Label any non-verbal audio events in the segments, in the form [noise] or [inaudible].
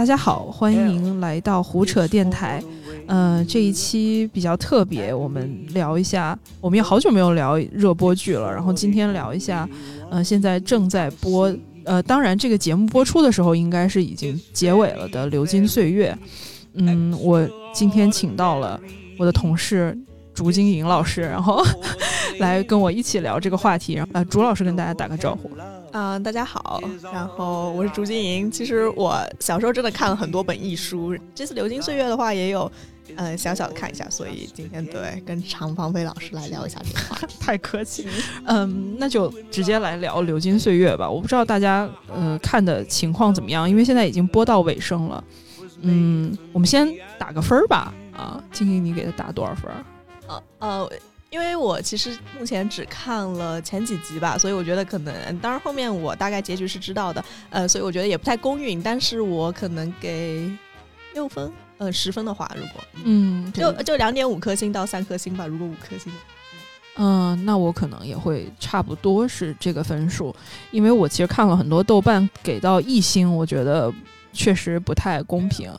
大家好，欢迎来到胡扯电台。呃，这一期比较特别，我们聊一下，我们也好久没有聊热播剧了。然后今天聊一下，呃，现在正在播，呃，当然这个节目播出的时候应该是已经结尾了的《流金岁月》。嗯，我今天请到了我的同事竹金莹老师，然后 [laughs] 来跟我一起聊这个话题。然后，呃，竹老师跟大家打个招呼。嗯，大家好，然后我是竹金莹。其实我小时候真的看了很多本艺书，这次《流金岁月》的话也有，[laughs] 呃，小小的看一下。所以今天对跟常芳菲老师来聊一下这个话题，[laughs] 太客气。[laughs] 嗯，那就直接来聊《流金岁月》吧。我不知道大家呃看的情况怎么样，因为现在已经播到尾声了。嗯，我们先打个分儿吧。啊，金莹，你给他打多少分？呃呃。因为我其实目前只看了前几集吧，所以我觉得可能，当然后面我大概结局是知道的，呃，所以我觉得也不太公允，但是我可能给六分，呃，十分的话，如果，嗯，就就两点五颗星到三颗星吧，如果五颗星，嗯，那我可能也会差不多是这个分数，因为我其实看了很多豆瓣给到一星，我觉得。确实不太公平，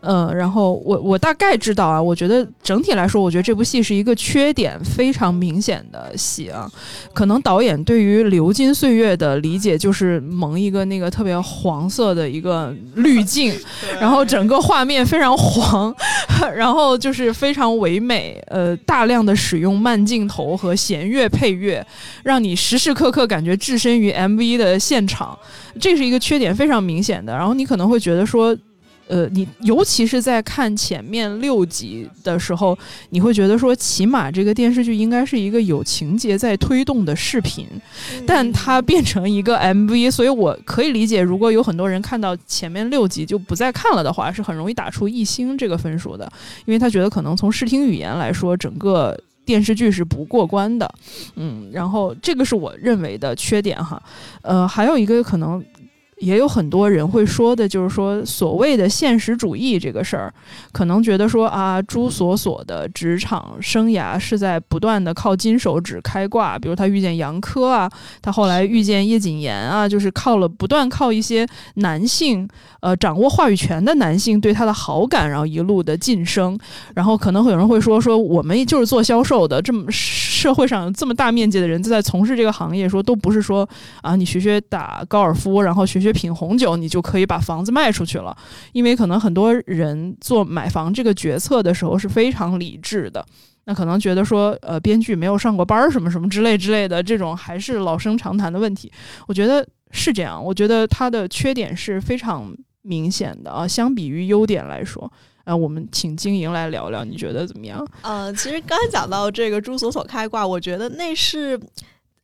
嗯，然后我我大概知道啊，我觉得整体来说，我觉得这部戏是一个缺点非常明显的戏啊，可能导演对于流金岁月的理解就是蒙一个那个特别黄色的一个滤镜，[laughs] 然后整个画面非常黄，[laughs] 然后就是非常唯美，呃，大量的使用慢镜头和弦乐配乐，让你时时刻刻感觉置身于 MV 的现场。这是一个缺点非常明显的，然后你可能会觉得说，呃，你尤其是在看前面六集的时候，你会觉得说，起码这个电视剧应该是一个有情节在推动的视频，但它变成一个 MV，所以我可以理解，如果有很多人看到前面六集就不再看了的话，是很容易打出一星这个分数的，因为他觉得可能从视听语言来说，整个。电视剧是不过关的，嗯，然后这个是我认为的缺点哈，呃，还有一个可能。也有很多人会说的，就是说所谓的现实主义这个事儿，可能觉得说啊，朱锁锁的职场生涯是在不断的靠金手指开挂，比如他遇见杨科啊，他后来遇见叶谨言啊，就是靠了不断靠一些男性，呃，掌握话语权的男性对他的好感，然后一路的晋升。然后可能会有人会说，说我们就是做销售的，这么社会上这么大面积的人都在从事这个行业，说都不是说啊，你学学打高尔夫，然后学学。学品红酒，你就可以把房子卖出去了。因为可能很多人做买房这个决策的时候是非常理智的。那可能觉得说，呃，编剧没有上过班儿，什么什么之类之类的，这种还是老生常谈的问题。我觉得是这样。我觉得它的缺点是非常明显的啊。相比于优点来说，呃，我们请经营来聊聊，你觉得怎么样？呃，其实刚才讲到这个朱锁锁开挂，我觉得那是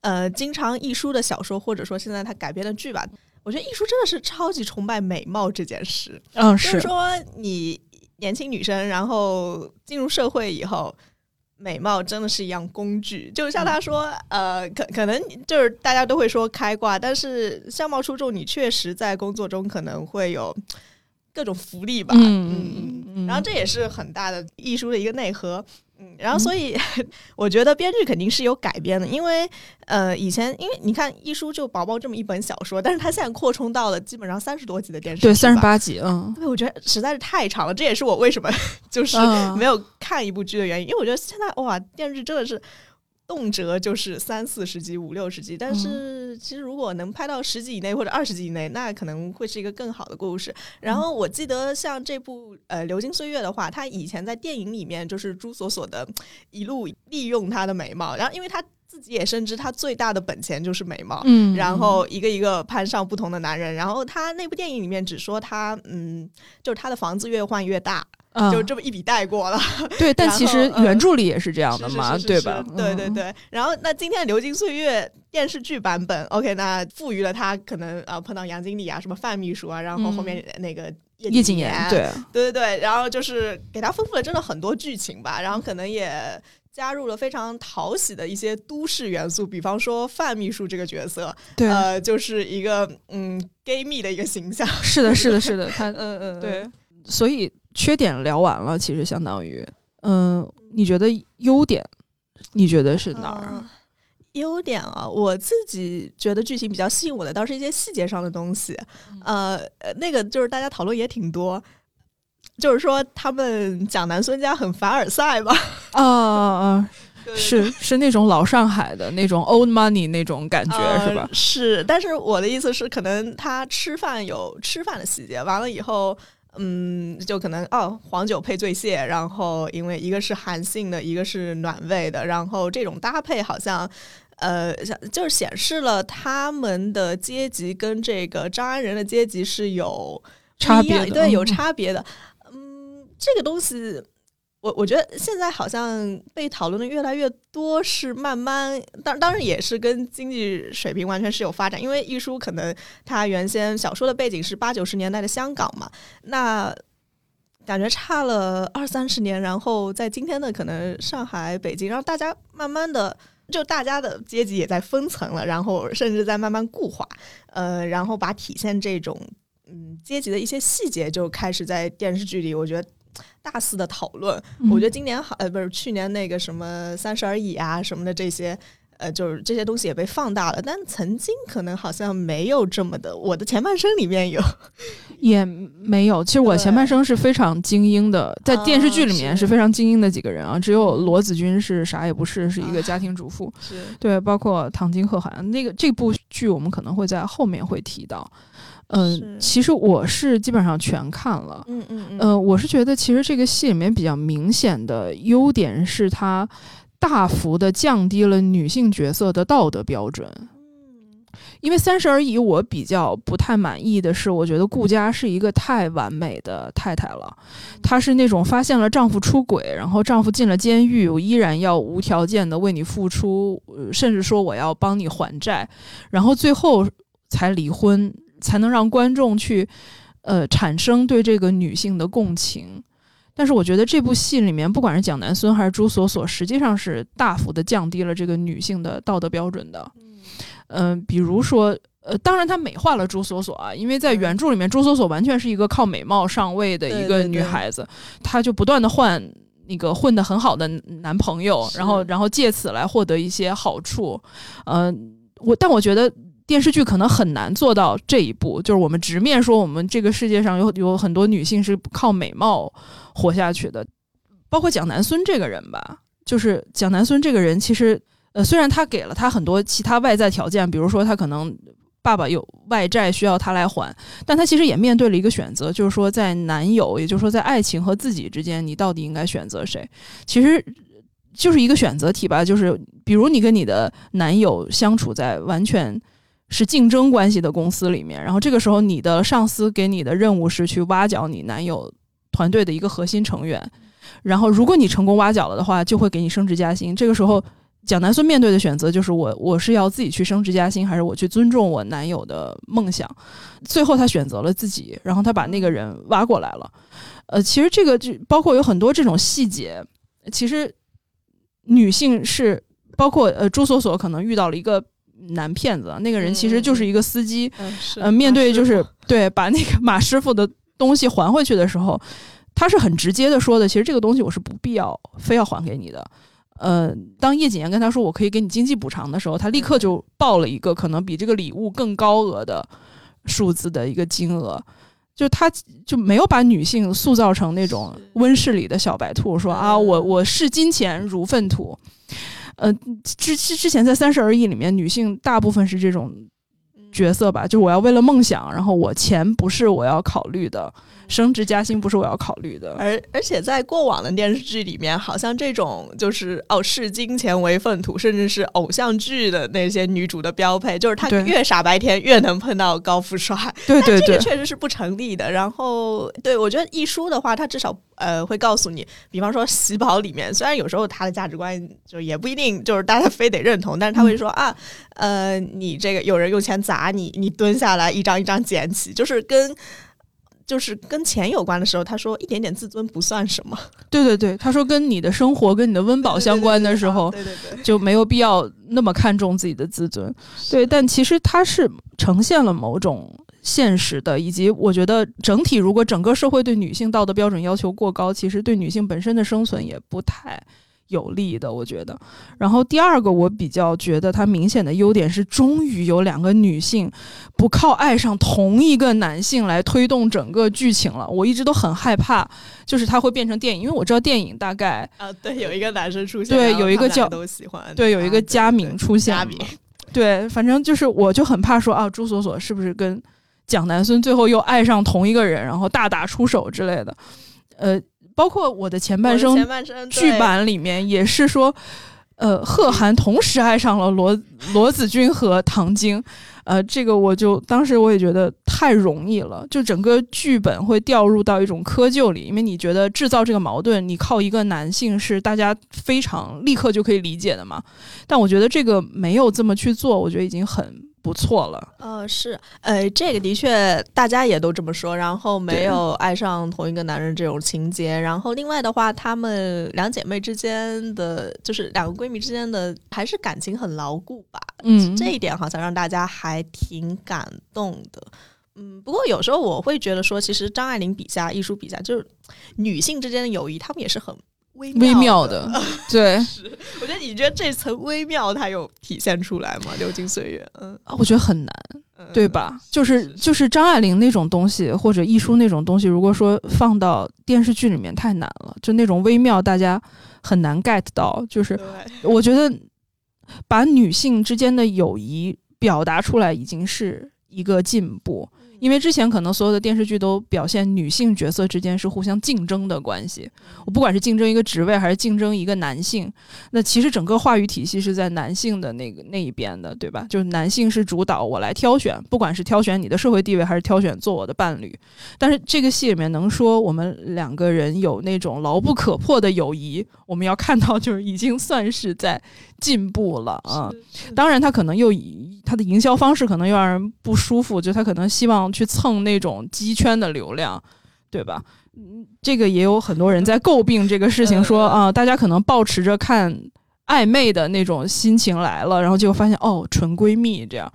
呃经常一书的小说，或者说现在他改编的剧吧。我觉得艺术真的是超级崇拜美貌这件事。嗯，是说你年轻女生，然后进入社会以后，美貌真的是一样工具。就像他说，呃，可可能就是大家都会说开挂，但是相貌出众，你确实在工作中可能会有各种福利吧。嗯嗯。然后这也是很大的艺术的一个内核。嗯，然后所以我觉得编剧肯定是有改编的，因为呃，以前因为你看一书就薄薄这么一本小说，但是它现在扩充到了基本上三十多集的电视剧，对，三十八集，嗯，对，我觉得实在是太长了，这也是我为什么 [laughs] 就是没有看一部剧的原因，因为我觉得现在哇，电视剧真的是。动辄就是三四十集、五六十集，但是其实如果能拍到十集以内或者二十集以内，那可能会是一个更好的故事。然后我记得像这部呃《流金岁月》的话，他以前在电影里面就是朱锁锁的一路利用她的美貌，然后因为她自己也深知她最大的本钱就是美貌，嗯，然后一个一个攀上不同的男人。然后他那部电影里面只说他嗯，就是他的房子越换越大。就这么一笔带过了，[laughs] 对，但其实原著里也是这样的嘛，对吧？对对对。然后那今天的《流金岁月》电视剧版本，OK，那赋予了他可能啊碰到杨经理啊，什么范秘书啊，然后后面那个叶谨言，对。对对对，然后就是给他丰富了真的很多剧情吧，然后可能也加入了非常讨喜的一些都市元素，比方说范秘书这个角色，对，呃，就是一个嗯 gay 蜜的一个形象，是的，是的，是的，[laughs] 他嗯嗯。对，所以。缺点聊完了，其实相当于，嗯，你觉得优点，你觉得是哪儿？优点啊，我自己觉得剧情比较吸引我的，倒是一些细节上的东西。呃，那个就是大家讨论也挺多，就是说他们讲南孙家很凡尔赛吧？[laughs] 啊啊啊！是是那种老上海的那种 old money 那种感觉是吧？是，但是我的意思是，可能他吃饭有吃饭的细节，完了以后。嗯，就可能哦，黄酒配醉蟹，然后因为一个是寒性的，一个是暖胃的，然后这种搭配好像，呃，就是显示了他们的阶级跟这个张安仁的阶级是有差别的，对，有差别的。嗯，这个东西。我我觉得现在好像被讨论的越来越多，是慢慢，当当然也是跟经济水平完全是有发展，因为一书可能它原先小说的背景是八九十年代的香港嘛，那感觉差了二三十年，然后在今天的可能上海、北京，然后大家慢慢的就大家的阶级也在分层了，然后甚至在慢慢固化，呃，然后把体现这种嗯阶级的一些细节就开始在电视剧里，我觉得。大肆的讨论，我觉得今年好呃不是去年那个什么三十而已啊什么的这些，呃就是这些东西也被放大了，但曾经可能好像没有这么的。我的前半生里面有，[laughs] 也没有。其实我前半生是非常精英的，在电视剧里面是非常精英的几个人啊，只有罗子君是啥也不是，是一个家庭主妇。对，包括唐晶、贺涵那个这部剧，我们可能会在后面会提到。嗯，其实我是基本上全看了。嗯嗯嗯。呃，我是觉得其实这个戏里面比较明显的优点是它大幅的降低了女性角色的道德标准。因为《三十而已》，我比较不太满意的是，我觉得顾佳是一个太完美的太太了。她是那种发现了丈夫出轨，然后丈夫进了监狱，我依然要无条件的为你付出，甚至说我要帮你还债，然后最后才离婚。才能让观众去，呃，产生对这个女性的共情。但是我觉得这部戏里面，不管是蒋南孙还是朱锁锁，实际上是大幅的降低了这个女性的道德标准的。嗯，比如说，呃，当然他美化了朱锁锁啊，因为在原著里面，朱锁锁完全是一个靠美貌上位的一个女孩子，她就不断的换那个混得很好的男朋友，然后然后借此来获得一些好处。嗯，我但我觉得。电视剧可能很难做到这一步，就是我们直面说，我们这个世界上有有很多女性是靠美貌活下去的，包括蒋南孙这个人吧。就是蒋南孙这个人，其实呃，虽然他给了他很多其他外在条件，比如说他可能爸爸有外债需要他来还，但他其实也面对了一个选择，就是说在男友，也就是说在爱情和自己之间，你到底应该选择谁？其实就是一个选择题吧。就是比如你跟你的男友相处在完全。是竞争关系的公司里面，然后这个时候你的上司给你的任务是去挖角你男友团队的一个核心成员，然后如果你成功挖角了的话，就会给你升职加薪。这个时候，蒋南孙面对的选择就是我我是要自己去升职加薪，还是我去尊重我男友的梦想？最后他选择了自己，然后他把那个人挖过来了。呃，其实这个就包括有很多这种细节，其实女性是包括呃朱锁锁可能遇到了一个。男骗子，那个人其实就是一个司机。呃，面对就是对把那个马师傅的东西还回去的时候，他是很直接的说的，其实这个东西我是不必要非要还给你的。呃，当叶谨言跟他说我可以给你经济补偿的时候，他立刻就报了一个可能比这个礼物更高额的数字的一个金额，就他就没有把女性塑造成那种温室里的小白兔，说啊，我我视金钱如粪土。呃，之之之前在《三十而已》里面，女性大部分是这种角色吧，就是我要为了梦想，然后我钱不是我要考虑的。升职加薪不是我要考虑的，而而且在过往的电视剧里面，好像这种就是哦视金钱为粪土，甚至是偶像剧的那些女主的标配，就是她越傻白甜越能碰到高富帅。对 [laughs] 对对，这个确实是不成立的。然后，对我觉得一书的话，他至少呃会告诉你，比方说喜宝里面，虽然有时候他的价值观就也不一定就是大家非得认同，但是他会说啊，呃，你这个有人用钱砸你，你蹲下来一张一张捡起，就是跟。就是跟钱有关的时候，他说一点点自尊不算什么。[laughs] 对对对，他说跟你的生活、跟你的温饱相关的时候，对对对，就没有必要那么看重自己的自尊。对，但其实他是呈现了某种现实的，以及我觉得整体，如果整个社会对女性道德标准要求过高，其实对女性本身的生存也不太有利的，我觉得。然后第二个，我比较觉得它明显的优点是，终于有两个女性不靠爱上同一个男性来推动整个剧情了。我一直都很害怕，就是它会变成电影，因为我知道电影大概啊，[laughs] 对，有一个男生出现，对，有一个叫都喜欢，对，有一个佳敏出现，佳敏，对，反正就是我就很怕说啊，朱锁锁是不是跟蒋南孙最后又爱上同一个人，然后大打出手之类的，呃。包括我的前半生剧版里面也是说，呃，贺涵同时爱上了罗罗子君和唐晶，呃，这个我就当时我也觉得太容易了，就整个剧本会掉入到一种窠臼里，因为你觉得制造这个矛盾，你靠一个男性是大家非常立刻就可以理解的嘛？但我觉得这个没有这么去做，我觉得已经很。不错了，呃，是，呃，这个的确大家也都这么说，然后没有爱上同一个男人这种情节，然后另外的话，她们两姐妹之间的，就是两个闺蜜之间的，还是感情很牢固吧，嗯，这一点好像让大家还挺感动的，嗯，不过有时候我会觉得说，其实张爱玲笔下、艺术笔下，就是女性之间的友谊，她们也是很。微妙的，[laughs] 对，我觉得你觉得这层微妙它有体现出来吗？流金岁月，嗯，我觉得很难，对吧？就是就是张爱玲那种东西，或者艺术那种东西，如果说放到电视剧里面太难了，就那种微妙，大家很难 get 到。就是我觉得把女性之间的友谊表达出来，已经是一个进步。因为之前可能所有的电视剧都表现女性角色之间是互相竞争的关系，我不管是竞争一个职位还是竞争一个男性，那其实整个话语体系是在男性的那个那一边的，对吧？就是男性是主导，我来挑选，不管是挑选你的社会地位还是挑选做我的伴侣。但是这个戏里面能说我们两个人有那种牢不可破的友谊，我们要看到就是已经算是在进步了啊。当然，他可能又以他的营销方式可能又让人不舒服，就他可能希望。去蹭那种鸡圈的流量，对吧？嗯，这个也有很多人在诟病这个事情，说啊，大家可能保持着看暧昧的那种心情来了，然后结果发现哦，纯闺蜜这样，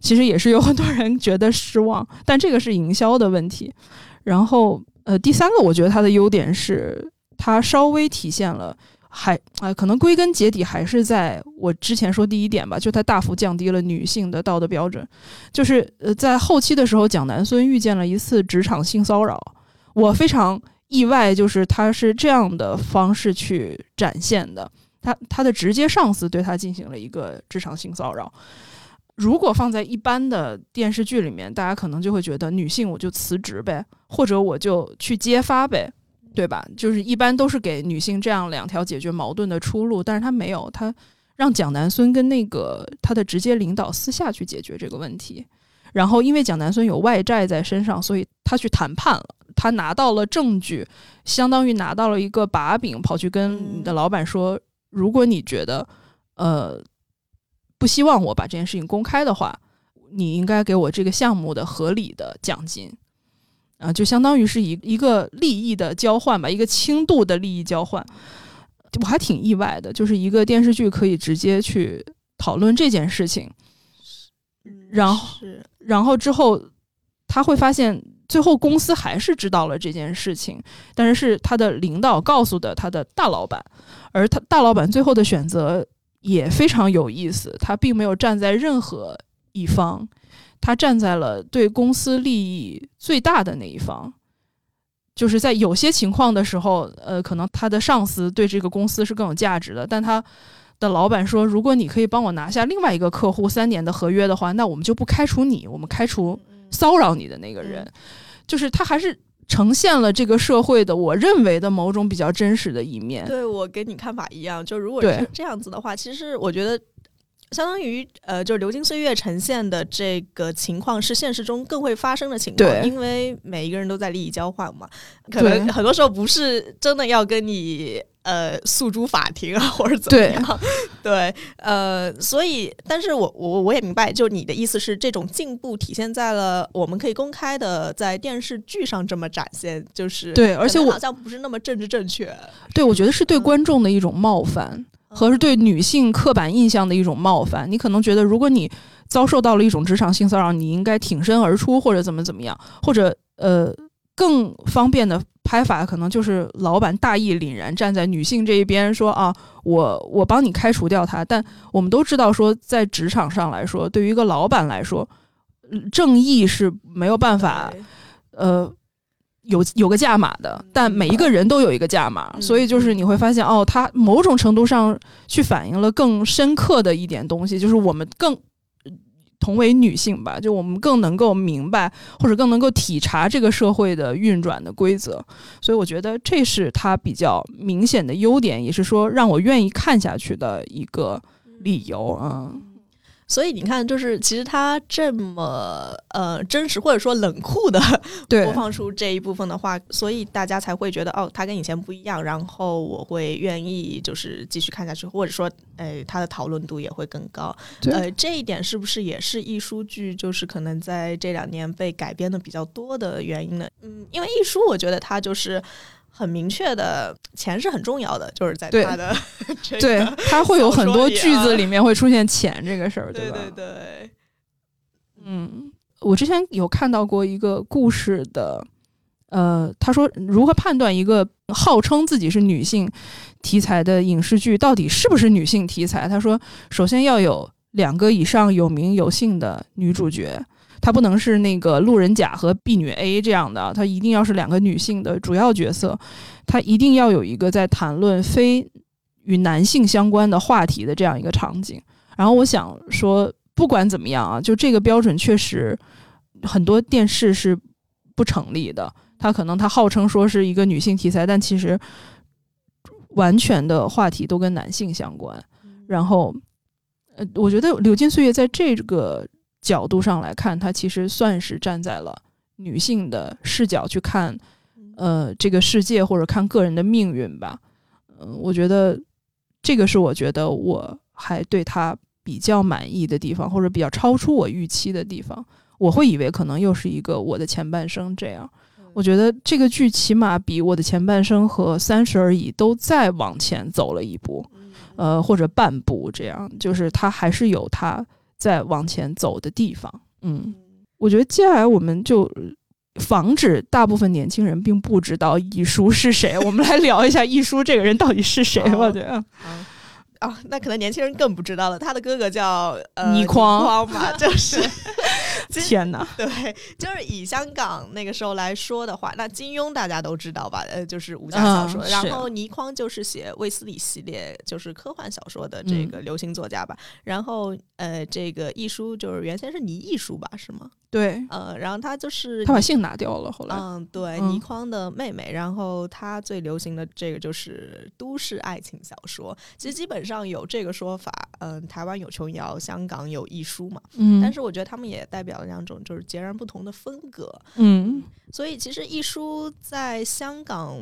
其实也是有很多人觉得失望。[laughs] 但这个是营销的问题。然后，呃，第三个，我觉得它的优点是它稍微体现了。还啊，可能归根结底还是在我之前说第一点吧，就它大幅降低了女性的道德标准。就是呃，在后期的时候，蒋南孙遇见了一次职场性骚扰，我非常意外，就是他是这样的方式去展现的。他他的直接上司对他进行了一个职场性骚扰。如果放在一般的电视剧里面，大家可能就会觉得女性我就辞职呗，或者我就去揭发呗。对吧？就是一般都是给女性这样两条解决矛盾的出路，但是他没有，他让蒋南孙跟那个他的直接领导私下去解决这个问题。然后因为蒋南孙有外债在身上，所以他去谈判了，他拿到了证据，相当于拿到了一个把柄，跑去跟你的老板说，如果你觉得呃不希望我把这件事情公开的话，你应该给我这个项目的合理的奖金。啊，就相当于是一一个利益的交换吧，一个轻度的利益交换，我还挺意外的，就是一个电视剧可以直接去讨论这件事情，然后，然后之后他会发现，最后公司还是知道了这件事情，但是是他的领导告诉的他的大老板，而他大老板最后的选择也非常有意思，他并没有站在任何一方。他站在了对公司利益最大的那一方，就是在有些情况的时候，呃，可能他的上司对这个公司是更有价值的，但他的老板说，如果你可以帮我拿下另外一个客户三年的合约的话，那我们就不开除你，我们开除骚扰你的那个人，就是他还是呈现了这个社会的我认为的某种比较真实的一面。对我跟你看法一样，就如果是这样子的话，其实我觉得。相当于呃，就是流金岁月呈现的这个情况是现实中更会发生的情况，因为每一个人都在利益交换嘛，可能很多时候不是真的要跟你呃诉诸法庭啊或者怎么样，[laughs] 对，呃，所以，但是我我我也明白，就你的意思是这种进步体现在了我们可以公开的在电视剧上这么展现，就是对，而且我好像不是那么政治正确，对我觉得是对观众的一种冒犯。和是对女性刻板印象的一种冒犯。你可能觉得，如果你遭受到了一种职场性骚扰，你应该挺身而出，或者怎么怎么样，或者呃，更方便的拍法，可能就是老板大义凛然站在女性这一边，说啊，我我帮你开除掉他。但我们都知道，说在职场上来说，对于一个老板来说，正义是没有办法，呃。有有个价码的，但每一个人都有一个价码，所以就是你会发现，哦，它某种程度上去反映了更深刻的一点东西，就是我们更同为女性吧，就我们更能够明白或者更能够体察这个社会的运转的规则，所以我觉得这是它比较明显的优点，也是说让我愿意看下去的一个理由啊。所以你看，就是其实他这么呃真实或者说冷酷的 [laughs] 播放出这一部分的话，所以大家才会觉得哦，他跟以前不一样，然后我会愿意就是继续看下去，或者说，呃，他的讨论度也会更高。呃，这一点是不是也是艺术剧就是可能在这两年被改编的比较多的原因呢？嗯，因为艺术，我觉得它就是。很明确的，钱是很重要的，就是在他的 [laughs] 对，他会有很多句子里面会出现钱这个事儿，对吧？对对。嗯，我之前有看到过一个故事的，呃，他说如何判断一个号称自己是女性题材的影视剧到底是不是女性题材？他说，首先要有两个以上有名有姓的女主角。她不能是那个路人甲和婢女 A 这样的，她一定要是两个女性的主要角色，她一定要有一个在谈论非与男性相关的话题的这样一个场景。然后我想说，不管怎么样啊，就这个标准确实很多电视是不成立的。它可能它号称说是一个女性题材，但其实完全的话题都跟男性相关。然后，呃，我觉得《流金岁月》在这个。角度上来看，它其实算是站在了女性的视角去看，呃，这个世界或者看个人的命运吧。嗯，我觉得这个是我觉得我还对他比较满意的地方，或者比较超出我预期的地方。我会以为可能又是一个我的前半生这样。我觉得这个剧起码比我的前半生和三十而已都再往前走了一步，呃，或者半步这样，就是它还是有它。在往前走的地方，嗯，我觉得接下来我们就防止大部分年轻人并不知道易舒是谁，[laughs] 我们来聊一下易舒这个人到底是谁。我觉得，哦，那可能年轻人更不知道了。他的哥哥叫呃倪匡嘛，就是。[laughs] 天哪！[laughs] 对，就是以香港那个时候来说的话，那金庸大家都知道吧？呃，就是武侠小说。然后倪匡就是写卫斯理系列，就是科幻小说的这个流行作家吧。然后呃，这个易书就是原先是倪易书吧？是吗？对，呃，然后他就是他把姓拿掉了，后来，嗯，对，倪匡的妹妹。然后他最流行的这个就是都市爱情小说。其实基本上有这个说法，嗯，台湾有琼瑶，香港有易书嘛。嗯，但是我觉得他们也代表了两种就是截然不同的风格。嗯，所以其实一书在香港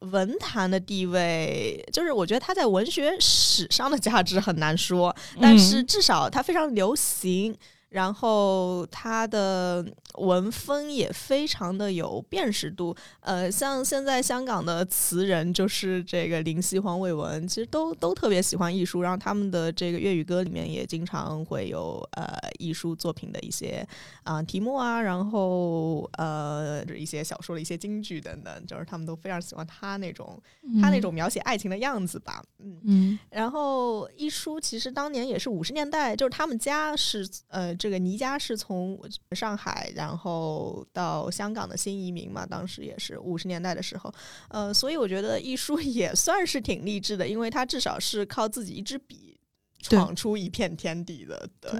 文坛的地位，就是我觉得他在文学史上的价值很难说，但是至少他非常流行。然后他的文风也非常的有辨识度，呃，像现在香港的词人就是这个林夕、黄伟文，其实都都特别喜欢艺术，然后他们的这个粤语歌里面也经常会有呃艺术作品的一些啊题目啊，然后呃一些小说的一些京剧等等，就是他们都非常喜欢他那种他那。种描写爱情的样子吧，嗯。嗯，然后一书其实当年也是五十年代，就是他们家是呃。这个倪家是从上海，然后到香港的新移民嘛，当时也是五十年代的时候，呃，所以我觉得易书 [laughs] 也算是挺励志的，因为他至少是靠自己一支笔闯出一片天地的。对，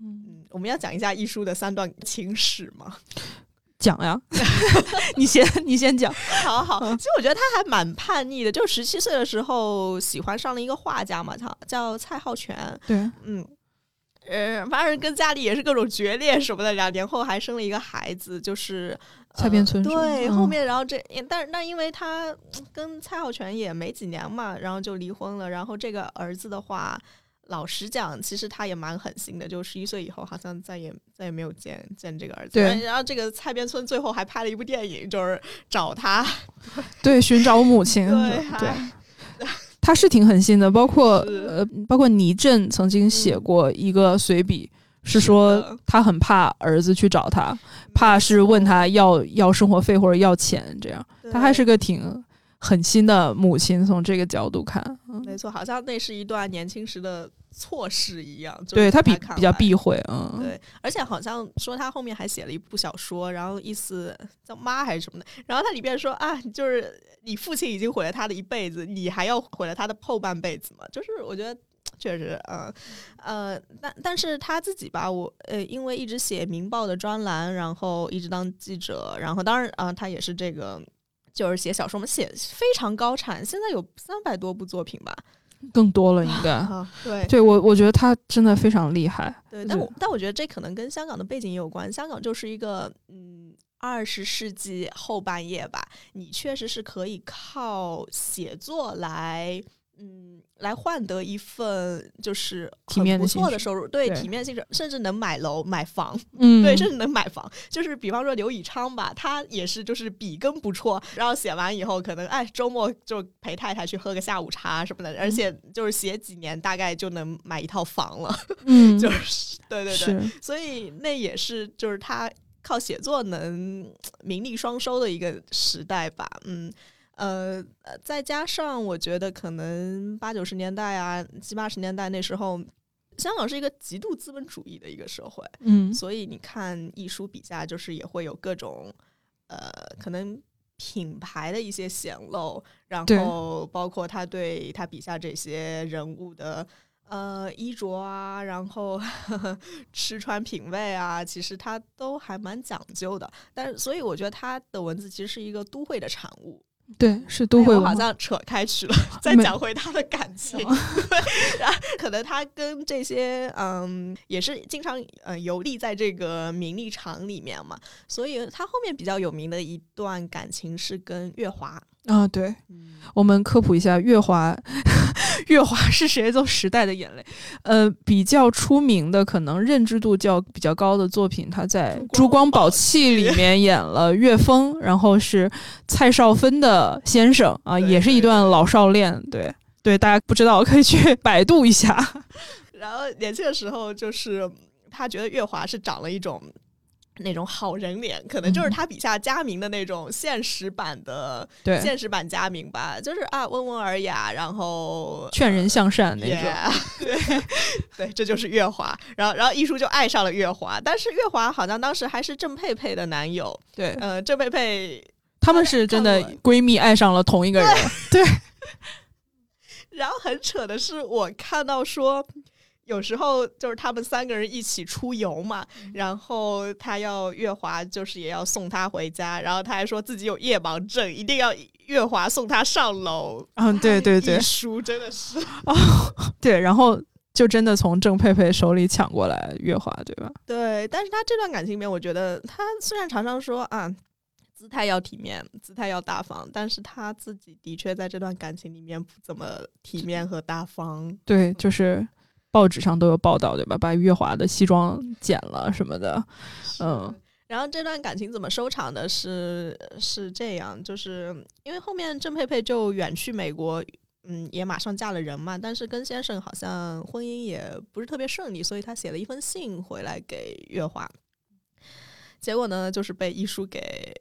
嗯，我们要讲一下易书的三段情史吗？[laughs] 讲呀，[laughs] 你先，你先讲。好好，其实我觉得他还蛮叛逆的，就十七岁的时候喜欢上了一个画家嘛，他叫蔡浩全。对，嗯。呃，反正跟家里也是各种决裂什么的。两年后还生了一个孩子，就是蔡边村。对，后面然后这，但是那因为他跟蔡浩全也没几年嘛，然后就离婚了。然后这个儿子的话，老实讲，其实他也蛮狠心的，就十一岁以后好像再也再也没有见见这个儿子。对，然后这个蔡边村最后还拍了一部电影，就是找他，对，寻找母亲。[laughs] 对。他是挺狠心的，包括呃，包括倪震曾经写过一个随笔，是说他很怕儿子去找他，怕是问他要要生活费或者要钱这样。他还是个挺狠心的母亲，从这个角度看，没错，好像那是一段年轻时的错事一样。对他比比较避讳，嗯，对，而且好像说他后面还写了一部小说，然后意思叫妈还是什么的，然后他里边说啊，就是你父亲已经毁了他的一辈子，你还要毁了他的后半辈子嘛？就是我觉得。确实，嗯，呃，但但是他自己吧，我呃，因为一直写《明报》的专栏，然后一直当记者，然后当然啊，他也是这个，就是写小说嘛，写非常高产，现在有三百多部作品吧，更多了应该。[laughs] 对，对我我觉得他真的非常厉害。对，但我但我觉得这可能跟香港的背景也有关，香港就是一个嗯，二十世纪后半叶吧，你确实是可以靠写作来。嗯，来换得一份就是体面不错的收入，对体面性质，甚至能买楼买房，[laughs] 嗯，对，甚至能买房。就是比方说刘以昌吧，他也是就是笔耕不辍，然后写完以后，可能哎周末就陪太太去喝个下午茶什么的，而且就是写几年，大概就能买一套房了。嗯，[laughs] 就是对对对，所以那也是就是他靠写作能名利双收的一个时代吧，嗯。呃呃，再加上我觉得可能八九十年代啊，七八十年代那时候，香港是一个极度资本主义的一个社会，嗯，所以你看艺术笔下就是也会有各种呃，可能品牌的一些显露，然后包括他对他笔下这些人物的呃衣着啊，然后 [laughs] 吃穿品味啊，其实他都还蛮讲究的。但是，所以我觉得他的文字其实是一个都会的产物。对，是都会。好像扯开去了，[laughs] 再讲回他的感情。[laughs] 对，然后可能他跟这些嗯，也是经常呃游历在这个名利场里面嘛，所以他后面比较有名的一段感情是跟月华。啊，对，我们科普一下，月华，[laughs] 月华是谁？做时代的眼泪。呃，比较出名的，可能认知度较比较高的作品，他在《珠光宝气》里面演了岳峰，然后是蔡少芬的先生啊，也是一段老少恋。对，对，大家不知道可以去 [laughs] 百度一下。[laughs] 然后年轻的时候，就是他觉得月华是长了一种。那种好人脸，可能就是他笔下佳明的那种现实版的，对现实版佳明吧，就是啊温文尔雅，然后劝人向善那种，[laughs] 对对，这就是月华。然后然后艺术就爱上了月华，但是月华好像当时还是郑佩佩的男友，对，呃，郑佩佩他们是真的闺蜜爱上了同一个人，对。[laughs] 然后很扯的是，我看到说。有时候就是他们三个人一起出游嘛，然后他要月华就是也要送他回家，然后他还说自己有夜盲症，一定要月华送他上楼。嗯，对对对，[laughs] 书真的是 [laughs] 哦，对，然后就真的从郑佩佩手里抢过来月华，对吧？对，但是他这段感情里面，我觉得他虽然常常说啊，姿态要体面，姿态要大方，但是他自己的确在这段感情里面不怎么体面和大方。对，就是。报纸上都有报道，对吧？把月华的西装剪了什么的，嗯。然后这段感情怎么收场的？是是这样，就是因为后面郑佩佩就远去美国，嗯，也马上嫁了人嘛。但是跟先生好像婚姻也不是特别顺利，所以他写了一封信回来给月华。结果呢，就是被一书给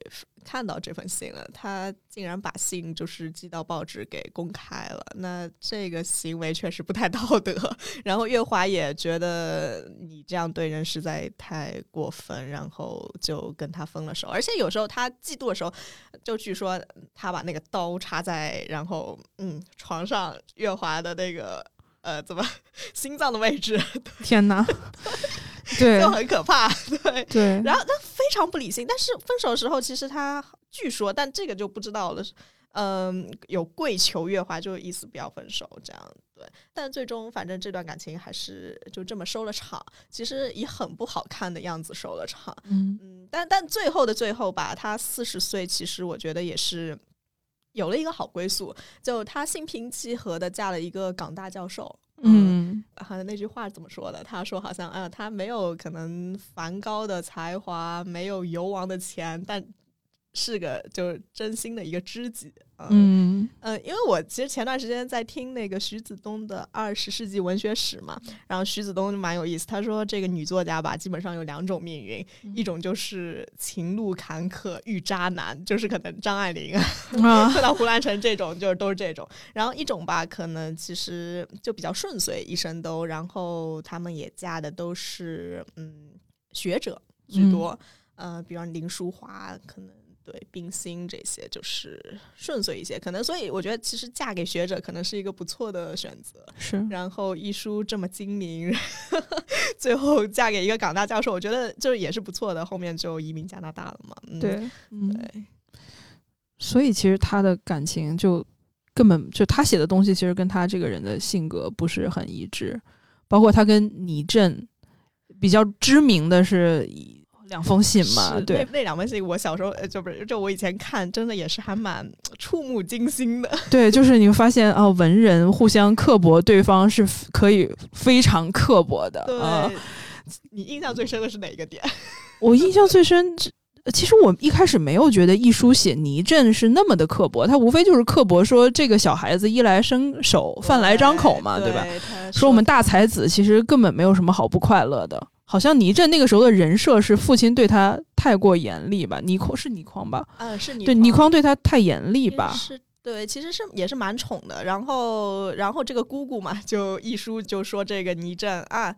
看到这封信了。他竟然把信就是寄到报纸给公开了。那这个行为确实不太道德。然后月华也觉得你这样对人实在太过分，然后就跟他分了手。而且有时候他嫉妒的时候，就据说他把那个刀插在然后嗯床上月华的那个呃怎么心脏的位置。天哪！对，就很可怕。对对，然后他非常不理性。但是分手的时候，其实他据说，但这个就不知道了。嗯，有跪求月华，就意思不要分手这样。对，但最终反正这段感情还是就这么收了场。其实以很不好看的样子收了场。嗯嗯，但但最后的最后吧，他四十岁，其实我觉得也是有了一个好归宿。就他心平气和的嫁了一个港大教授。嗯，好像那句话怎么说的？他说好像，啊，他没有可能梵高的才华，没有游王的钱，但是个就是真心的一个知己。嗯嗯，因为我其实前段时间在听那个徐子东的《二十世纪文学史》嘛，然后徐子东就蛮有意思，他说这个女作家吧，基本上有两种命运，一种就是情路坎坷遇渣男，就是可能张爱玲啊，[laughs] 碰到胡兰成这种，就是都是这种。然后一种吧，可能其实就比较顺遂，一生都，然后他们也嫁的都是嗯学者居多，呃，比方林淑华可能。对，冰心这些就是顺遂一些，可能所以我觉得其实嫁给学者可能是一个不错的选择。是，然后一书这么精明，[laughs] 最后嫁给一个港大教授，我觉得就是也是不错的。后面就移民加拿大了嘛。对，对。所以其实他的感情就根本就他写的东西，其实跟他这个人的性格不是很一致。包括他跟倪震比较知名的是。两封信嘛，对，那两封信我小时候就不是，就我以前看，真的也是还蛮触目惊心的。[laughs] 对，就是你会发现啊，文人互相刻薄对方是可以非常刻薄的。对，你印象最深的是哪一个点？[laughs] 我印象最深，其实我一开始没有觉得一书写倪震是那么的刻薄，他无非就是刻薄说这个小孩子衣来伸手，饭来张口嘛，对吧？说我们大才子其实根本没有什么好不快乐的。好像倪震那个时候的人设是父亲对他太过严厉吧？倪匡是倪匡吧？嗯，是倪对倪匡对他太严厉吧？是对，其实是也是蛮宠的。然后，然后这个姑姑嘛，就一书就说这个倪震啊。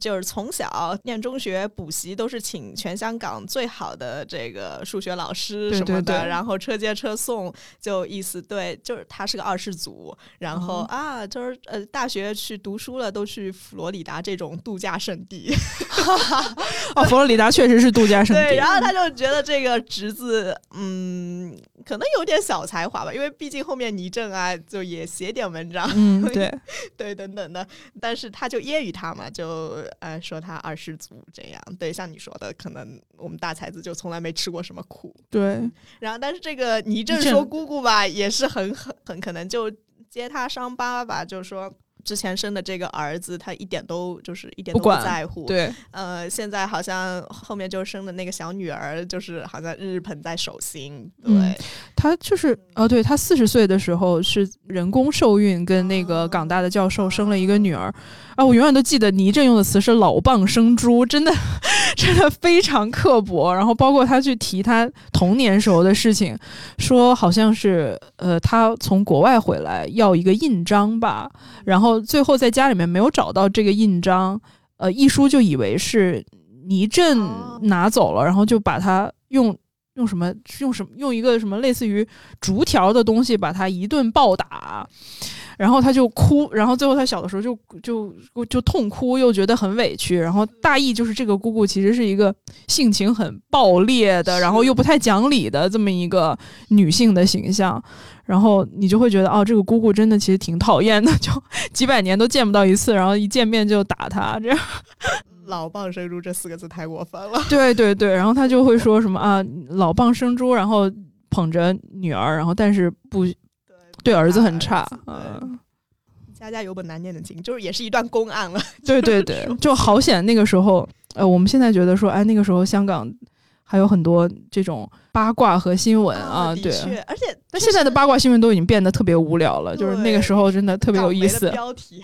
就是从小念中学补习都是请全香港最好的这个数学老师什么的，然后车接车送，就意思对，就是他是个二世祖，然后啊，就是呃，大学去读书了都去佛罗里达这种度假胜地 [laughs] [laughs] 哦，佛罗里达确实是度假胜地。对，然后他就觉得这个侄子，嗯，可能有点小才华吧，因为毕竟后面倪震啊，就也写点文章，嗯，[laughs] 对，对，等等的，但是他就揶揄他嘛，就。呃，说他二世祖这样，对，像你说的，可能我们大才子就从来没吃过什么苦，对。然后，但是这个倪震说姑姑吧，也是很很很可能就揭他伤疤吧，就是说。之前生的这个儿子，他一点都就是一点都不在乎。对，呃，现在好像后面就生的那个小女儿，就是好像日日捧在手心。对，他就是哦，对他四十岁的时候是人工受孕，跟那个港大的教授生了一个女儿。啊，我永远都记得倪震用的词是“老蚌生珠”，真的 [laughs] 真的非常刻薄。然后包括他去提他童年时候的事情，说好像是呃，他从国外回来要一个印章吧，然后。最后在家里面没有找到这个印章，呃，一书就以为是倪震拿走了，然后就把它用用什么用什么用一个什么类似于竹条的东西把他一顿暴打。然后他就哭，然后最后他小的时候就就就痛哭，又觉得很委屈。然后大意就是这个姑姑其实是一个性情很暴烈的，然后又不太讲理的这么一个女性的形象。然后你就会觉得，哦，这个姑姑真的其实挺讨厌的，就 [laughs] 几百年都见不到一次，然后一见面就打他，这样。老蚌生珠这四个字太过分了。[laughs] 对对对，然后他就会说什么啊，老蚌生珠，然后捧着女儿，然后但是不。对儿子很差，嗯，家家有本难念的经，就是也是一段公案了。对 [laughs] 对对，[laughs] 就好险那个时候，呃，我们现在觉得说，哎，那个时候香港还有很多这种八卦和新闻啊，对，而且那现在的八卦新闻都已经变得特别无聊了，就是那个时候真的特别有意思。标题，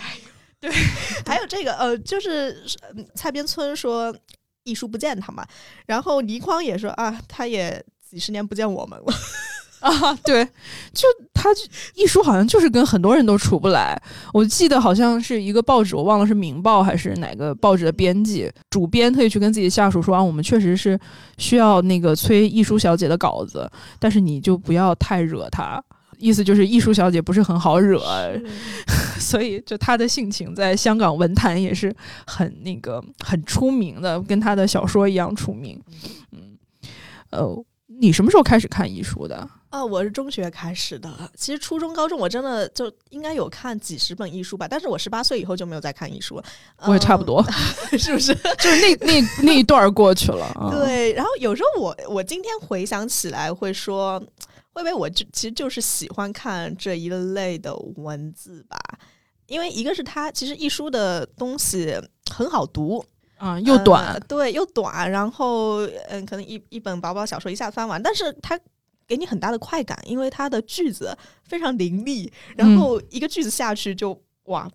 对，还有这个呃，就是蔡边村说一书不见他嘛，然后倪匡也说啊，他也几十年不见我们了。[laughs] 啊，对，就他一书好像就是跟很多人都处不来。我记得好像是一个报纸，我忘了是《明报》还是哪个报纸的编辑、主编特意去跟自己下属说啊，我们确实是需要那个催艺书小姐的稿子，但是你就不要太惹他。意思就是艺术小姐不是很好惹，[laughs] 所以就她的性情在香港文坛也是很那个很出名的，跟她的小说一样出名。嗯，呃，你什么时候开始看艺术的？啊，我是中学开始的。其实初中、高中我真的就应该有看几十本艺术吧，但是我十八岁以后就没有再看艺术了。我也差不多，[laughs] 是不是？[laughs] 就是那那那一段过去了。对，然后有时候我我今天回想起来会说，会不会我就其实就是喜欢看这一类的文字吧？因为一个是它其实一书的东西很好读啊，又短，对，又短，然后嗯，可能一一本薄薄小说一下翻完，但是它。给你很大的快感，因为它的句子非常凌厉，然后一个句子下去就哇，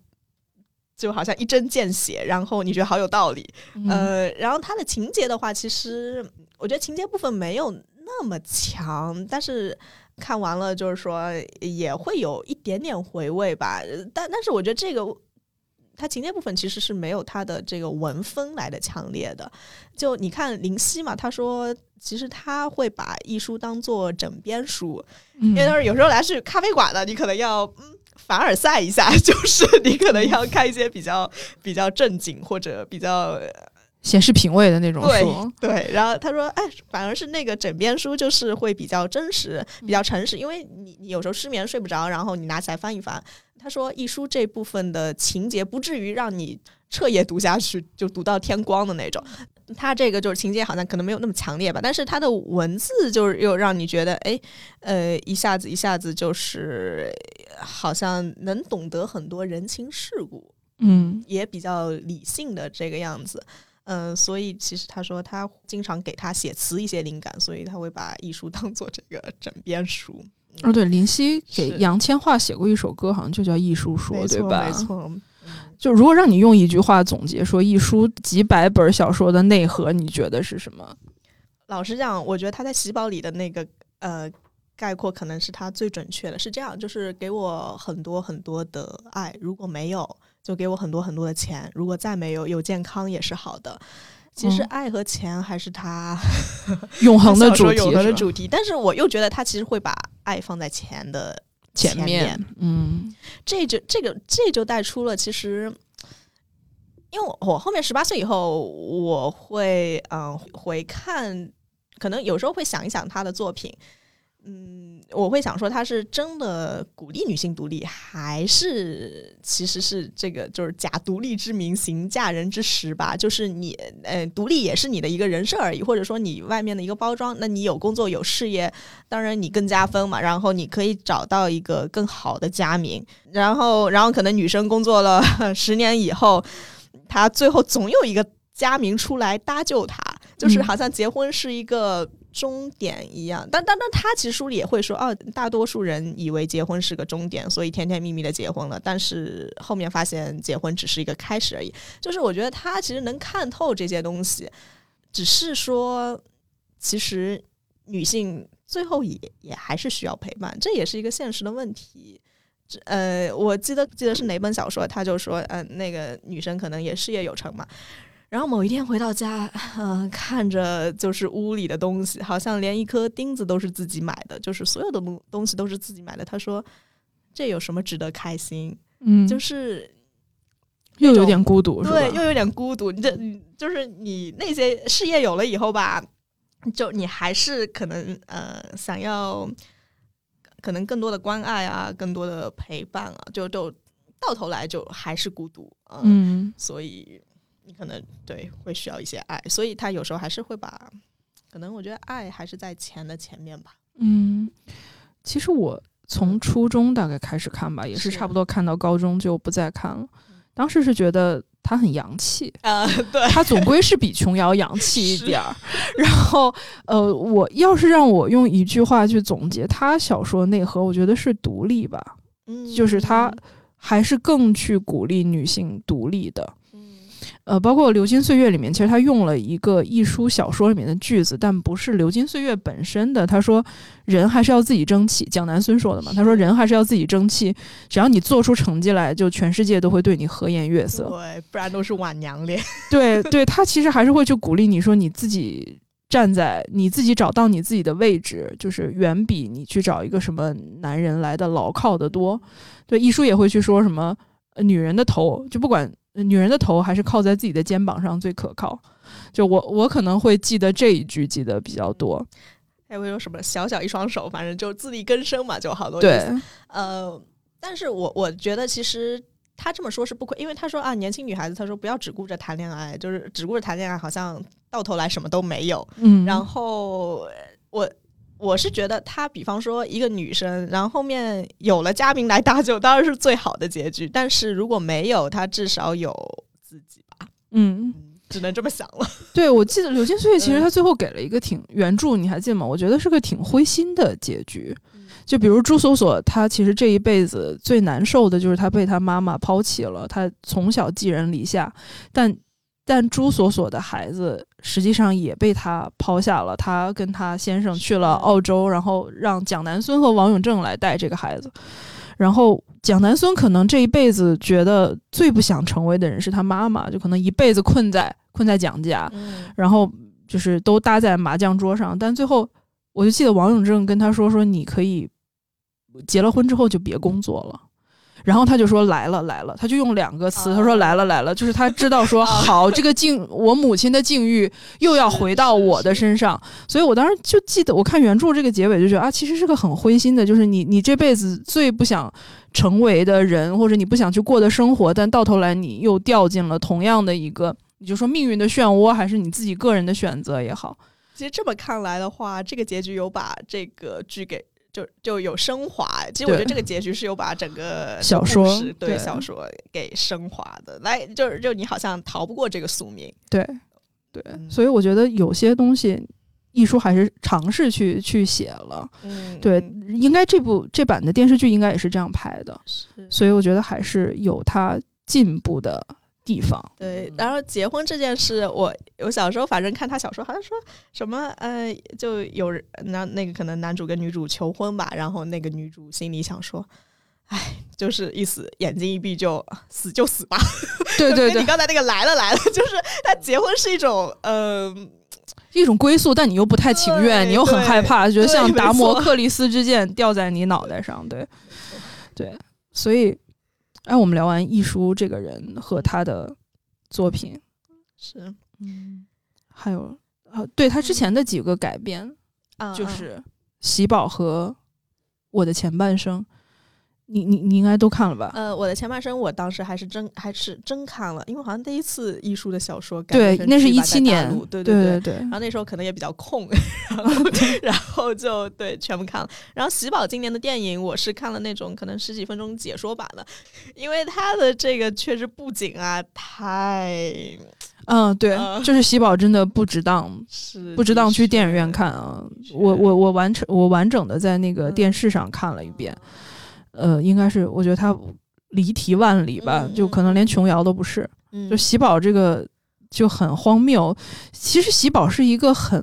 就好像一针见血，然后你觉得好有道理。呃，然后它的情节的话，其实我觉得情节部分没有那么强，但是看完了就是说也会有一点点回味吧。但但是我觉得这个。它情节部分其实是没有它的这个文风来的强烈的，就你看林夕嘛，他说其实他会把艺书当做枕边书，因为他说有时候来是咖啡馆的，你可能要嗯凡尔赛一下，[laughs] 就是你可能要看一些比较比较正经或者比较显示品味的那种书，[laughs] 对。然后他说，哎，反而是那个枕边书就是会比较真实、比较诚实，因为你你有时候失眠睡不着，然后你拿起来翻一翻。他说：“一书这部分的情节不至于让你彻夜读下去，就读到天光的那种。他这个就是情节好像可能没有那么强烈吧，但是他的文字就是又让你觉得，哎，呃，一下子一下子就是好像能懂得很多人情世故，嗯，也比较理性的这个样子。嗯，所以其实他说他经常给他写词一些灵感，所以他会把艺术当做这个枕边书。”哦，对，林夕给杨千嬅写过一首歌，好像就叫《艺术说》，对吧？没错。就如果让你用一句话总结说一书几百本小说的内核，你觉得是什么？老实讲，我觉得他在喜宝里的那个呃概括可能是他最准确的。是这样，就是给我很多很多的爱，如果没有，就给我很多很多的钱；如果再没有，有健康也是好的。其实爱和钱还是他 [laughs] 永恒的主题，永恒的主题。但是我又觉得他其实会把爱放在钱的前面。嗯，这就这个这就带出了其实，因为我后面十八岁以后，我会嗯回看，可能有时候会想一想他的作品。嗯，我会想说，他是真的鼓励女性独立，还是其实是这个就是假独立之名行嫁人之实吧？就是你，呃，独立也是你的一个人设而已，或者说你外面的一个包装。那你有工作有事业，当然你更加分嘛。然后你可以找到一个更好的家名，然后，然后可能女生工作了 [laughs] 十年以后，她最后总有一个家名出来搭救她，就是好像结婚是一个。终点一样，但但但他其实书里也会说，哦，大多数人以为结婚是个终点，所以甜甜蜜蜜的结婚了，但是后面发现结婚只是一个开始而已。就是我觉得他其实能看透这些东西，只是说，其实女性最后也也还是需要陪伴，这也是一个现实的问题。呃，我记得记得是哪本小说，他就说，嗯，那个女生可能也事业有成嘛。然后某一天回到家，嗯，[laughs] 看着就是屋里的东西，好像连一颗钉子都是自己买的，就是所有的东东西都是自己买的。他说：“这有什么值得开心？”嗯，就是又有点孤独，对，又有点孤独。这就是你那些事业有了以后吧，就你还是可能呃想要可能更多的关爱啊，更多的陪伴啊，就就到头来就还是孤独嗯，所以。你可能对会需要一些爱，所以他有时候还是会把，可能我觉得爱还是在钱的前面吧。嗯，其实我从初中大概开始看吧，也是差不多看到高中就不再看了。当时是觉得他很洋气啊，对他总归是比琼瑶洋气一点儿。然后，呃，我要是让我用一句话去总结他小说内核，我觉得是独立吧。嗯，就是他还是更去鼓励女性独立的。呃，包括《流金岁月》里面，其实他用了一个艺书小说里面的句子，但不是《流金岁月》本身的。他说：“人还是要自己争气。”蒋南孙说的嘛。他说：“人还是要自己争气，只要你做出成绩来，就全世界都会对你和颜悦色。对，不然都是晚娘脸。对，对他其实还是会去鼓励你说，你自己站在你自己找到你自己的位置，就是远比你去找一个什么男人来的牢靠的多。对，艺书也会去说什么，女人的头就不管。女人的头还是靠在自己的肩膀上最可靠。就我，我可能会记得这一句记得比较多。还会有什么小小一双手，反正就自力更生嘛，就好多对。呃，但是我我觉得其实他这么说是不亏，因为他说啊，年轻女孩子，他说不要只顾着谈恋爱，就是只顾着谈恋爱，好像到头来什么都没有。嗯。然后我。我是觉得，他比方说一个女生，然后后面有了嘉宾来搭救，当然是最好的结局。但是如果没有，他至少有自己吧。嗯，只能这么想了。[laughs] 对，我记得《流金岁月》其实他最后给了一个挺原著，你还记得吗？我觉得是个挺灰心的结局。就比如朱锁锁，她其实这一辈子最难受的就是她被她妈妈抛弃了，她从小寄人篱下，但但朱锁锁的孩子实际上也被他抛下了，他跟他先生去了澳洲，然后让蒋南孙和王永正来带这个孩子，然后蒋南孙可能这一辈子觉得最不想成为的人是他妈妈，就可能一辈子困在困在蒋家，然后就是都搭在麻将桌上，但最后。我就记得王永正跟他说：“说你可以结了婚之后就别工作了。”然后他就说：“来了来了。”他就用两个词，他说：“来了来了。”就是他知道 [laughs] 说好，这个境我母亲的境遇又要回到我的身上。所以我当时就记得，我看原著这个结尾就觉得啊，其实是个很灰心的，就是你你这辈子最不想成为的人，或者你不想去过的生活，但到头来你又掉进了同样的一个，你就说命运的漩涡，还是你自己个人的选择也好。其实这么看来的话，这个结局有把这个剧给就就有升华。其实我觉得这个结局是有把整个小说对小说给升华的。来，就是就你好像逃不过这个宿命。对对，所以我觉得有些东西，艺术还是尝试去去写了。嗯，对，应该这部这版的电视剧应该也是这样拍的。所以我觉得还是有它进步的。地方对，然后结婚这件事，我我小时候反正看他小说，好像说什么呃，就有人那那个可能男主跟女主求婚吧，然后那个女主心里想说，哎，就是一死眼睛一闭就死就死吧。对 [laughs] 对对，你刚才那个来了来了，[laughs] 就是他结婚是一种呃一种归宿，但你又不太情愿，你又很害怕，觉得像达摩克里斯之剑掉在你脑袋上，对对，所以。哎，我们聊完易舒这个人和他的作品，是，嗯，还有啊，对他之前的几个改编，就是《喜宝》和《我的前半生》。你你你应该都看了吧？呃，我的前半生，我当时还是真还是真看了，因为好像第一次艺术的小说改对，那是一七年，对对对对。然后那时候可能也比较空，然后 [laughs] 然后就对全部看了。然后喜宝今年的电影，我是看了那种可能十几分钟解说版的，因为他的这个确实布景啊太，嗯，对，就是喜宝真的不值当，[laughs] 是不值当去电影院看啊。我我我完成我完整的在那个电视上看了一遍。呃，应该是我觉得他离题万里吧，就可能连琼瑶都不是。就喜宝这个就很荒谬。其实喜宝是一个很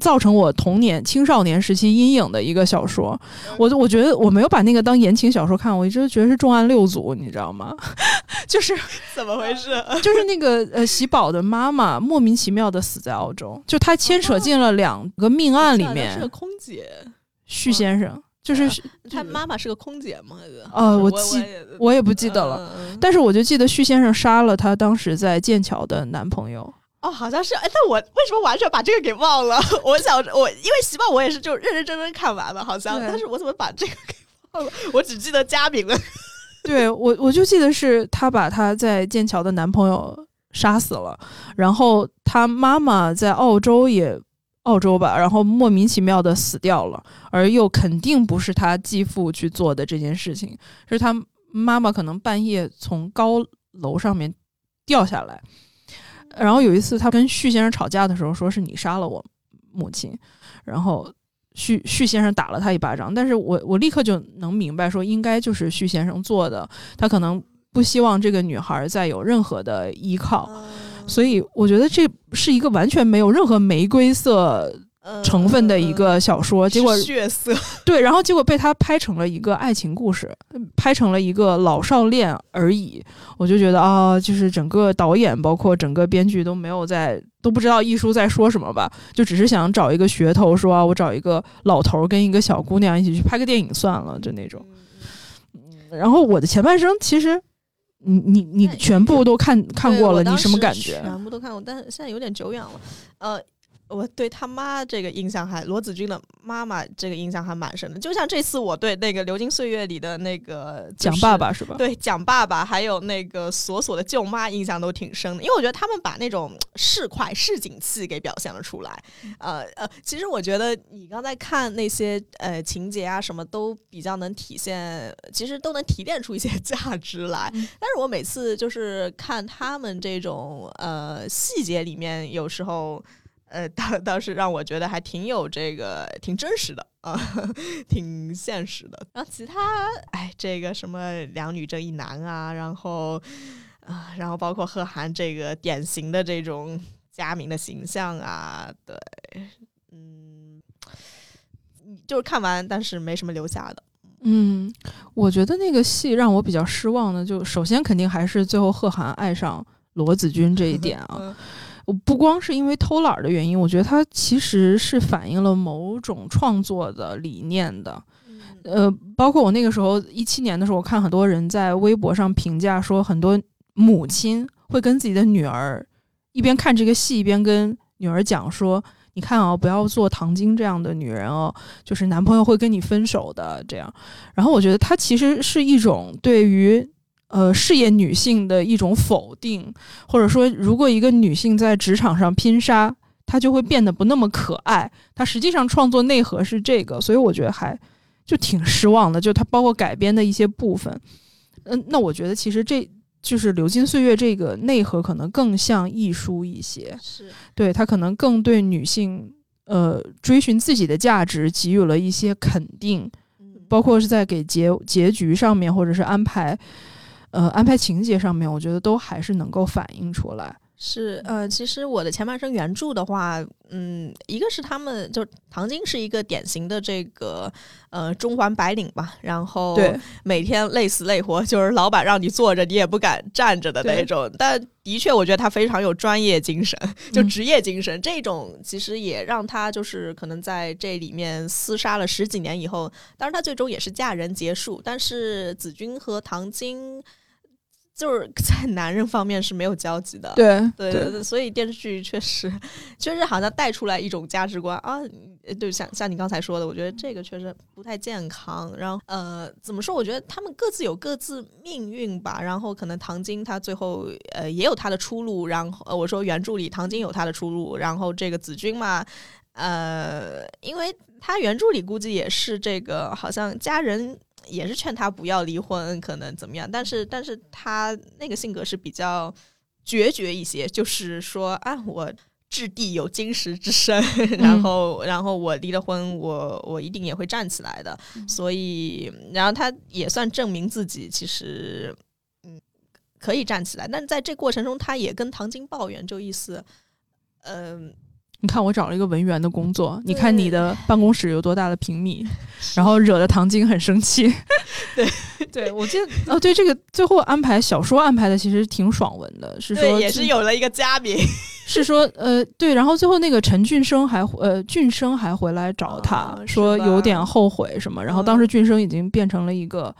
造成我童年、青少年时期阴影的一个小说。我我觉得我没有把那个当言情小说看，我一直觉得是重案六组，你知道吗？[laughs] 就是 [laughs] 怎么回事？[laughs] 就是那个呃，喜宝的妈妈莫名其妙的死在澳洲，就她牵扯进了两个命案里面。是个空姐，徐先生。就是他妈妈是个空姐吗？呃，我记我也不记得了，但是我就记得徐先生杀了他当时在剑桥的男朋友。哦，好像是。哎，但我为什么完全把这个给忘了？[laughs] 我想我因为喜报我也是就认认真真看完了，好像，但是我怎么把这个给忘了？我只记得嘉宾了。对我，我就记得是他把他在剑桥的男朋友杀死了，然后他妈妈在澳洲也。澳洲吧，然后莫名其妙的死掉了，而又肯定不是他继父去做的这件事情，是他妈妈可能半夜从高楼上面掉下来，然后有一次他跟旭先生吵架的时候，说是你杀了我母亲，然后旭旭先生打了他一巴掌，但是我我立刻就能明白说应该就是旭先生做的，他可能不希望这个女孩再有任何的依靠。所以我觉得这是一个完全没有任何玫瑰色成分的一个小说，结果血色 [laughs] 对，然后结果被他拍成了一个爱情故事，拍成了一个老少恋而已。我就觉得啊，就是整个导演包括整个编剧都没有在都不知道艺术在说什么吧，就只是想找一个噱头，说啊，我找一个老头跟一个小姑娘一起去拍个电影算了，就那种。然后我的前半生其实。你你你全部都看看过了，你什么感觉？全部都看过，但是现在有点久远了。呃，我对他妈这个印象还罗子君的妈妈这个印象还蛮深的，就像这次我对那个《流金岁月》里的那个蒋爸爸是吧？对，蒋爸爸还有那个锁锁的舅妈印象都挺深的，因为我觉得他们把那种市侩市井气给表现了出来。呃呃，其实我觉得你刚才看那些呃情节啊，什么都比较能体现，其实都能提炼出一些 [laughs] 价值来。但是我每次就是看他们这种呃细节里面，有时候。呃，倒倒是让我觉得还挺有这个，挺真实的啊，挺现实的。然后其他，哎，这个什么两女争一男啊，然后啊，然后包括贺涵这个典型的这种家明的形象啊，对，嗯，就是看完，但是没什么留下的。嗯，我觉得那个戏让我比较失望的，就首先肯定还是最后贺涵爱上罗子君这一点啊。[laughs] 我不光是因为偷懒的原因，我觉得它其实是反映了某种创作的理念的。呃，包括我那个时候一七年的时候，我看很多人在微博上评价说，很多母亲会跟自己的女儿一边看这个戏，一边跟女儿讲说：“你看啊，不要做唐晶这样的女人哦，就是男朋友会跟你分手的。”这样，然后我觉得它其实是一种对于。呃，事业女性的一种否定，或者说，如果一个女性在职场上拼杀，她就会变得不那么可爱。她实际上创作内核是这个，所以我觉得还就挺失望的。就她包括改编的一些部分，嗯，那我觉得其实这就是《流金岁月》这个内核可能更像艺术一些，是对她可能更对女性呃追寻自己的价值给予了一些肯定，包括是在给结结局上面或者是安排。呃，安排情节上面，我觉得都还是能够反映出来。是，呃，其实我的前半生原著的话，嗯，一个是他们就唐晶是一个典型的这个呃中环白领吧，然后每天累死累活，就是老板让你坐着，你也不敢站着的那种。但的确，我觉得他非常有专业精神，就职业精神。这种其实也让他就是可能在这里面厮杀了十几年以后，当然他最终也是嫁人结束。但是子君和唐晶。就是 [laughs] 在男人方面是没有交集的，对对对，所以电视剧确实确实好像带出来一种价值观啊，对，像像你刚才说的，我觉得这个确实不太健康。然后呃，怎么说？我觉得他们各自有各自命运吧。然后可能唐晶她最后呃也有她的出路。然后我说原著里唐晶有她的出路。然后这个子君嘛，呃，因为他原著里估计也是这个，好像家人。也是劝他不要离婚，可能怎么样？但是，但是他那个性格是比较决绝一些，就是说啊，我掷地有金石之身，[laughs] 然后，然后我离了婚，我我一定也会站起来的。所以，然后他也算证明自己，其实嗯可以站起来。但在这过程中，他也跟唐晶抱怨，就意思，嗯。你看我找了一个文员的工作，你看你的办公室有多大的平米，然后惹得唐晶很生气。[laughs] [laughs] 对，对我记得哦，对这个最后安排小说安排的其实挺爽文的，是说也是有了一个嘉宾，[laughs] 是说呃对，然后最后那个陈俊生还呃俊生还回来找他说有点后悔什么，然后当时俊生已经变成了一个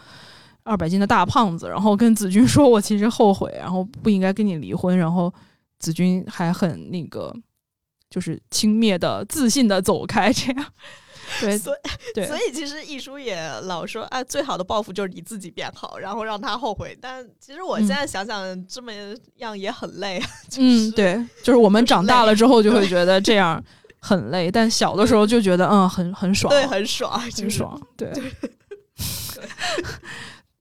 二百斤的大胖子，然后跟子君说我其实后悔，然后不应该跟你离婚，然后子君还很那个。就是轻蔑的、自信的走开，这样。[laughs] [laughs] 对，所以所以其实易叔也老说啊，最好的报复就是你自己变好，然后让他后悔。但其实我现在想想，这么样也很累。[laughs] 嗯，对，就是我们长大了之后就会觉得这样很累，但小的时候就觉得嗯，很很爽，对，很爽，很爽。对，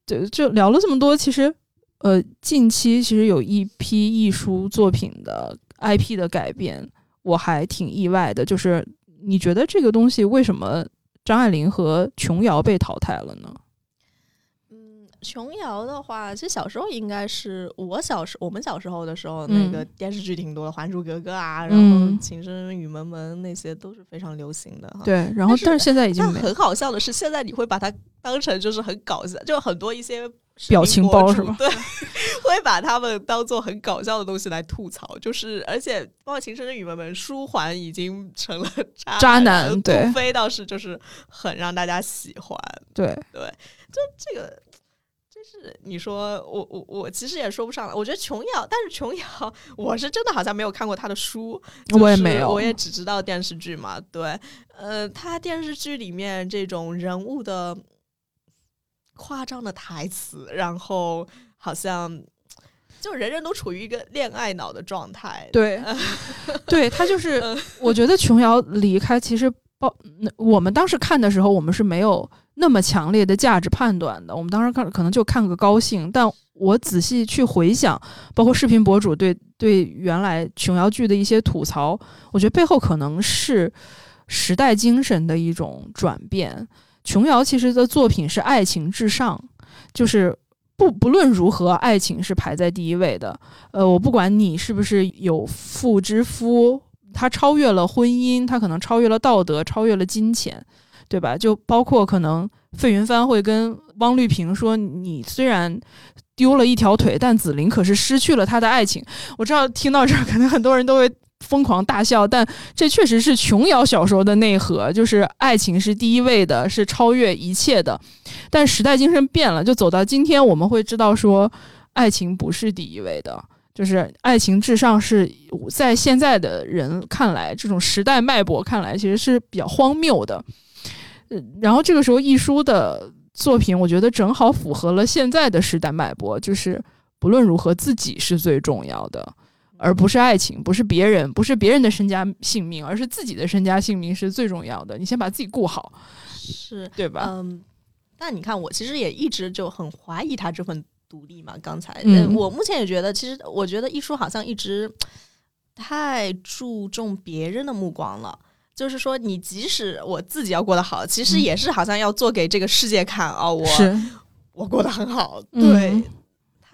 对，就聊了这么多。其实，呃，近期其实有一批艺术作品的 IP 的改编。我还挺意外的，就是你觉得这个东西为什么张爱玲和琼瑶被淘汰了呢？嗯，琼瑶的话，其实小时候应该是我小时我们小时候的时候，那个电视剧挺多的，《还珠格格》啊，然后《情深深雨蒙蒙》那些都是非常流行的。对，然后但是现在已经很好笑的是，现在你会把它当成就是很搞笑，就很多一些。表情包是吗？对，会把他们当做很搞笑的东西来吐槽，就是而且包括《情深深雨蒙蒙》，舒缓已经成了渣男，对，杜飞倒是就是很让大家喜欢，对对，就这个这是你说我我我其实也说不上来，我觉得琼瑶，但是琼瑶我是真的好像没有看过她的书，我也没有，我也只知道电视剧嘛。对，呃，她电视剧里面这种人物的夸张的台词，然后好像 [tsk] 就人人都处于一个恋爱脑的状态。对，[laughs] 对他就是，我觉得琼瑶离开其实包，我们当时看的时候，我们是没有。那么强烈的价值判断的，我们当时看可能就看个高兴。但我仔细去回想，包括视频博主对对原来琼瑶剧的一些吐槽，我觉得背后可能是时代精神的一种转变。琼瑶其实的作品是爱情至上，就是不不论如何，爱情是排在第一位的。呃，我不管你是不是有妇之夫，他超越了婚姻，他可能超越了道德，超越了金钱。对吧？就包括可能费云帆会跟汪绿萍说：“你虽然丢了一条腿，但紫菱可是失去了她的爱情。”我知道听到这儿，可能很多人都会疯狂大笑，但这确实是琼瑶小说的内核，就是爱情是第一位的，是超越一切的。但时代精神变了，就走到今天，我们会知道说，爱情不是第一位的，就是爱情至上是在现在的人看来，这种时代脉搏看来，其实是比较荒谬的。然后这个时候，一书的作品，我觉得正好符合了现在的时代脉搏，就是不论如何，自己是最重要的，而不是爱情，不是别人，不是别人的身家性命，而是自己的身家性命是最重要的。你先把自己顾好，是对吧？嗯。但你看，我其实也一直就很怀疑他这份独立嘛。刚才，我目前也觉得，其实我觉得一书好像一直 [tsk] 太注重别人的目光了。就是说，你即使我自己要过得好，其实也是好像要做给这个世界看啊！我我过得很好，对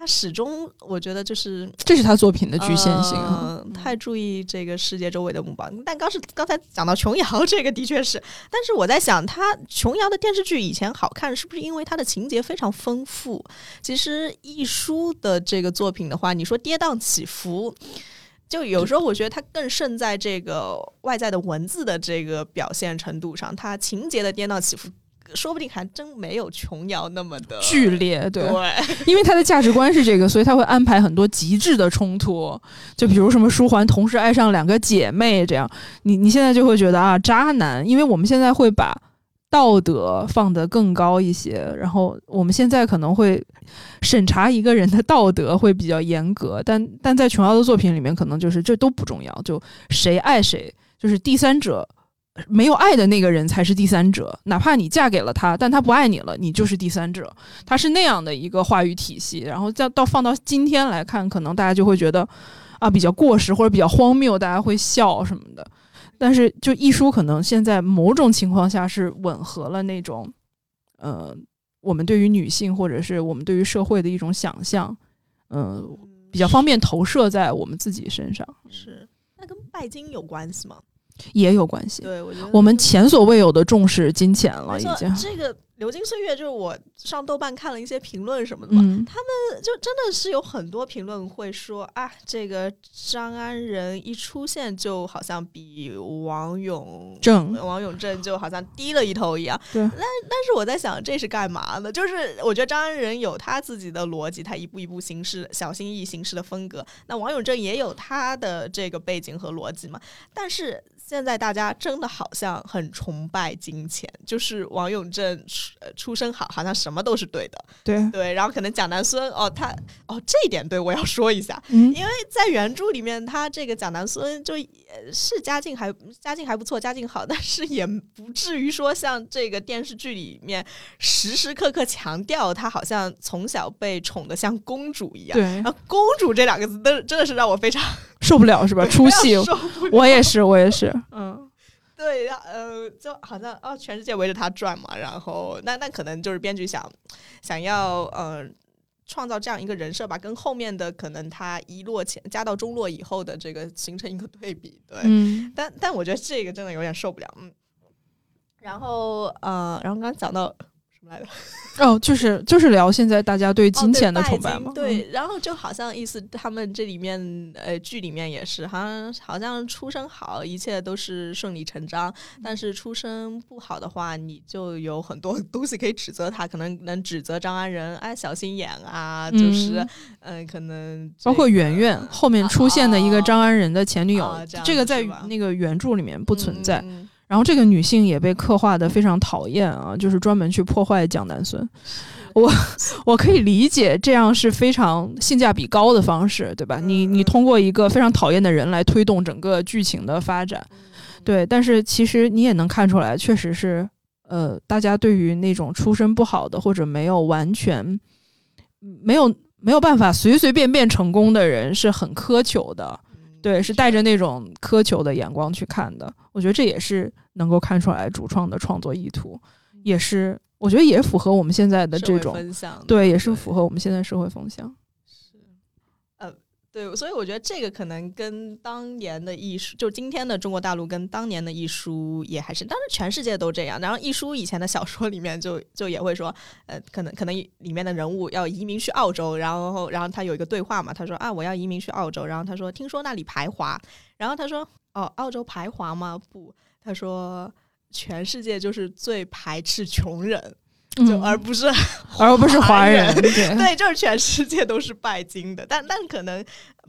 他始终我觉得就是这是他作品的局限性，太注意这个世界周围的目光。但刚是刚才讲到琼瑶，[laughs] 这个的确是，但是我在想，他琼瑶的电视剧以前好看，是不是因为它的情节非常丰富？其实一书的这个作品的话，你说跌宕起伏。就有时候我觉得它更胜在这个外在的文字的这个表现程度上，它情节的颠倒起伏，说不定还真没有琼瑶那么的剧烈。对，因为他的价值观是这个，所以他会安排很多极致的冲突。就比如什么书桓同时爱上两个姐妹这样，你你现在就会觉得啊，渣男。因为我们现在会把道德放得更高一些，然后我们现在可能会。审查一个人的道德会比较严格，但但在琼瑶的作品里面，可能就是这都不重要，就谁爱谁，就是第三者没有爱的那个人才是第三者，哪怕你嫁给了他，但他不爱你了，你就是第三者，他是那样的一个话语体系。然后再到放到今天来看，可能大家就会觉得啊比较过时或者比较荒谬，大家会笑什么的。但是就一书可能现在某种情况下是吻合了那种，呃。我们对于女性，或者是我们对于社会的一种想象，嗯，比较方便投射在我们自己身上。是，那跟拜金有关系吗？也有关系。对，我觉得我们前所未有的重视金钱了，已经。这个。流金岁月就是我上豆瓣看了一些评论什么的嘛，他们就真的是有很多评论会说啊，这个张安仁一出现就好像比王永正、王永正就好像低了一头一样。对，但但是我在想这是干嘛呢？就是我觉得张安仁有他自己的逻辑，他一步一步行事小心翼翼行事的风格。那王永正也有他的这个背景和逻辑嘛，但是。现在大家真的好像很崇拜金钱，就是王永正出出身好，好像什么都是对的。对对，然后可能蒋南孙哦，他哦这一点对我要说一下，因为在原著里面，他这个蒋南孙就是家境还家境还不错，家境好，但是也不至于说像这个电视剧里面时时刻刻强调他好像从小被宠的像公主一样。对，然后公主这两个字，真真的是让我非常。受不了是吧？[laughs] 出戏，我也是，我也是。嗯，对，呃，就好像哦，全世界围着他转嘛。然后，那那可能就是编剧想想要呃创造这样一个人设吧，跟后面的可能他一落前加到中落以后的这个形成一个对比。对，但但我觉得这个真的有点受不了。嗯，然后呃，然后刚刚讲到。什么来着？[laughs] 哦，就是就是聊现在大家对金钱的崇拜嘛。对，然后就好像意思，他们这里面呃剧里面也是，好像好像出身好，一切都是顺理成章；但是出身不好的话，你就有很多东西可以指责他，可能能指责张安仁哎小心眼啊，就是嗯，可能包括圆圆后面出现的一个张安仁的前女友，这个在那个原著里面不存在。然后这个女性也被刻画的非常讨厌啊，就是专门去破坏蒋南孙。我我可以理解，这样是非常性价比高的方式，对吧？你你通过一个非常讨厌的人来推动整个剧情的发展，对。但是其实你也能看出来，确实是呃，大家对于那种出身不好的或者没有完全没有没有办法随随便便成功的人是很苛求的。对，是带着那种苛求的眼光去看的。我觉得这也是能够看出来主创的创作意图，也是我觉得也符合我们现在的这种对，也是符合我们现在社会风向。对，所以我觉得这个可能跟当年的艺术，就今天的中国大陆跟当年的艺术也还是，当然全世界都这样。然后艺术以前的小说里面就就也会说，呃，可能可能里面的人物要移民去澳洲，然后然后他有一个对话嘛，他说啊，我要移民去澳洲，然后他说听说那里排华，然后他说哦，澳洲排华吗？不，他说全世界就是最排斥穷人。就而不是，而不是华人，[laughs] 对，就是全世界都是拜金的，但但可能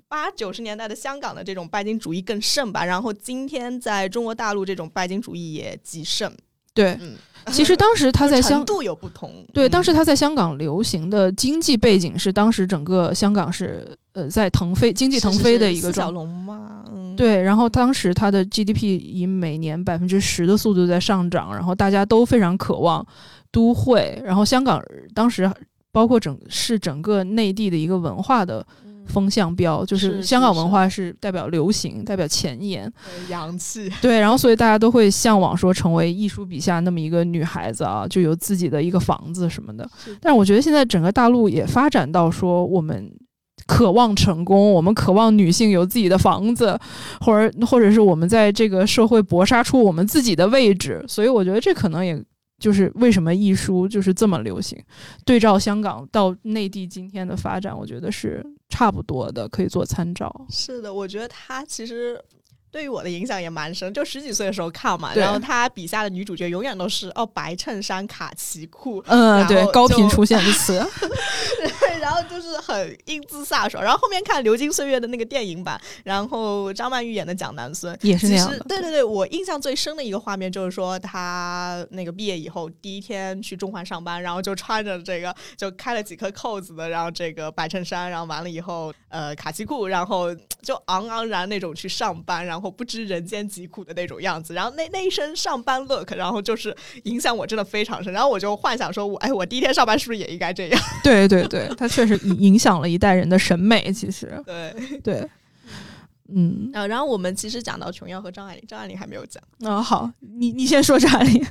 八九十年代的香港的这种拜金主义更盛吧，然后今天在中国大陆这种拜金主义也极盛，对，[laughs] 其实当时他在香 [laughs] 度有不同，对，当时他在香港流行的经济背景是当时整个香港是呃在腾飞，经济腾飞的一个小龙嘛，对，然后当时它的 GDP 以每年百分之十的速度在上涨，然后大家都非常渴望。都会，然后香港当时包括整是整个内地的一个文化的风向标，就是香港文化是代表流行，代表前沿，洋气。[laughs] 对，然后所以大家都会向往说成为艺术笔下那么一个女孩子啊，就有自己的一个房子什么的。但是我觉得现在整个大陆也发展到说，我们渴望成功，我们渴望女性有自己的房子，或者或者是我们在这个社会搏杀出我们自己的位置。所以我觉得这可能也。就是为什么艺术就是这么流行？对照香港到内地今天的发展，我觉得是差不多的，可以做参照。是的，我觉得他其实。对于我的影响也蛮深，就十几岁的时候看嘛，然后他笔下的女主角永远都是哦白衬衫卡其裤，嗯，对，高频出现的词，[laughs] 然后就是很英姿飒爽。然后后面看《流金岁月》的那个电影版，然后张曼玉演的蒋南孙也是那样。对对对，我印象最深的一个画面就是说他那个毕业以后第一天去中环上班，然后就穿着这个就开了几颗扣子的，然后这个白衬衫，然后完了以后呃卡其裤，然后就昂昂然那种去上班，然后。后不知人间疾苦的那种样子，然后那那一身上班 look，然后就是影响我真的非常深，然后我就幻想说，我哎，我第一天上班是不是也应该这样？对 [laughs] 对对，他确实影响了一代人的审美，其实对。对，嗯，啊，然后我们其实讲到琼瑶和张爱玲，张爱玲还没有讲，啊，好，你你先说张爱玲，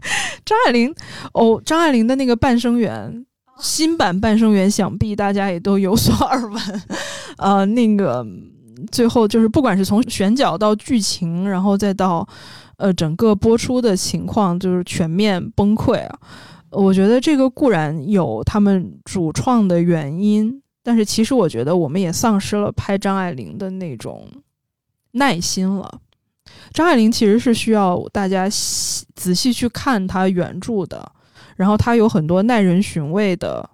张爱玲哦，张爱玲的那个《半生缘》新版《半生缘》，想必大家也都有所耳闻，呃，那个。最后就是，不管是从选角到剧情，然后再到，呃，整个播出的情况，就是全面崩溃啊！我觉得这个固然有他们主创的原因，但是其实我觉得我们也丧失了拍张爱玲的那种耐心了。张爱玲其实是需要大家仔细去看她原著的，然后她有很多耐人寻味的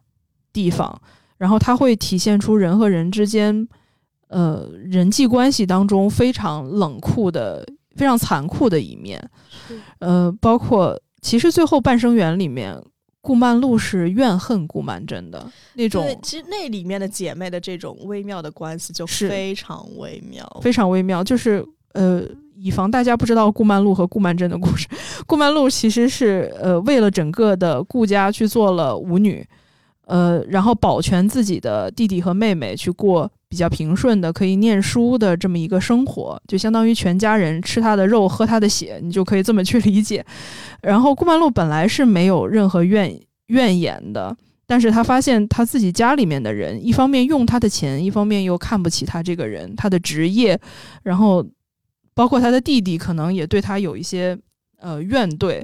地方，然后她会体现出人和人之间。呃，人际关系当中非常冷酷的、非常残酷的一面，呃，包括其实最后《半生缘》里面，顾曼璐是怨恨顾曼桢的那种。对，其实那里面的姐妹的这种微妙的关系就非常微妙，非常微妙。就是呃，以防大家不知道顾曼璐和顾曼桢的故事，[laughs] 顾曼璐其实是呃为了整个的顾家去做了舞女，呃，然后保全自己的弟弟和妹妹去过。比较平顺的，可以念书的这么一个生活，就相当于全家人吃他的肉，喝他的血，你就可以这么去理解。然后顾曼璐本来是没有任何怨怨言的，但是他发现他自己家里面的人，一方面用他的钱，一方面又看不起他这个人，他的职业，然后包括他的弟弟，可能也对他有一些呃怨怼。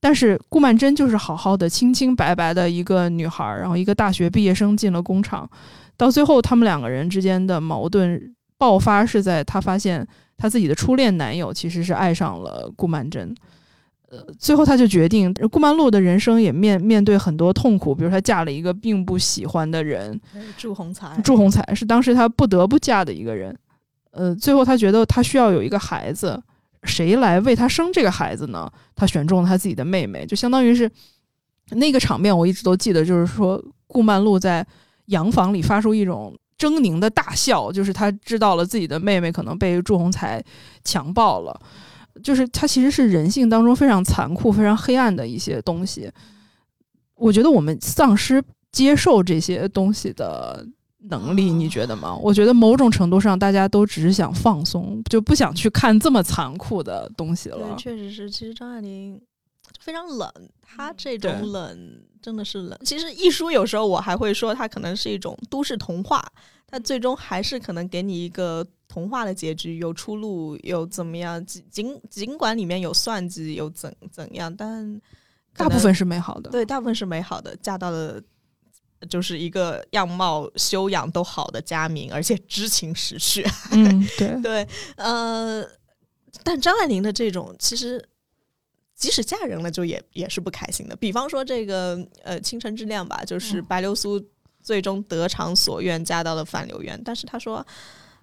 但是顾曼桢就是好好的、清清白白的一个女孩，然后一个大学毕业生进了工厂，到最后他们两个人之间的矛盾爆发是在她发现她自己的初恋男友其实是爱上了顾曼桢。呃，最后他就决定，顾曼璐的人生也面面对很多痛苦，比如她嫁了一个并不喜欢的人，祝鸿才。祝鸿才是当时她不得不嫁的一个人。呃，最后她觉得她需要有一个孩子，谁来为她生这个孩子呢？她选中了她自己的妹妹，就相当于是那个场面，我一直都记得，就是说顾曼璐在洋房里发出一种狰狞的大笑，就是他知道了自己的妹妹可能被祝鸿才强暴了。就是它其实是人性当中非常残酷、非常黑暗的一些东西。我觉得我们丧失接受这些东西的能力，你觉得吗？我觉得某种程度上，大家都只是想放松，就不想去看这么残酷的东西了。确实是。其实张爱玲非常冷，他这种冷真的是冷。其实一书有时候我还会说，它可能是一种都市童话，它最终还是可能给你一个。童话的结局有出路，有怎么样？尽尽尽管里面有算计，有怎怎样，但大部分是美好的。对，大部分是美好的。嫁到了就是一个样貌修养都好的佳明，而且知情识趣。嗯，[laughs] 对对，呃，但张爱玲的这种，其实即使嫁人了，就也也是不开心的。比方说这个呃《倾城之恋》吧，就是白流苏最终得偿所愿，嫁到了范柳园，但是她说。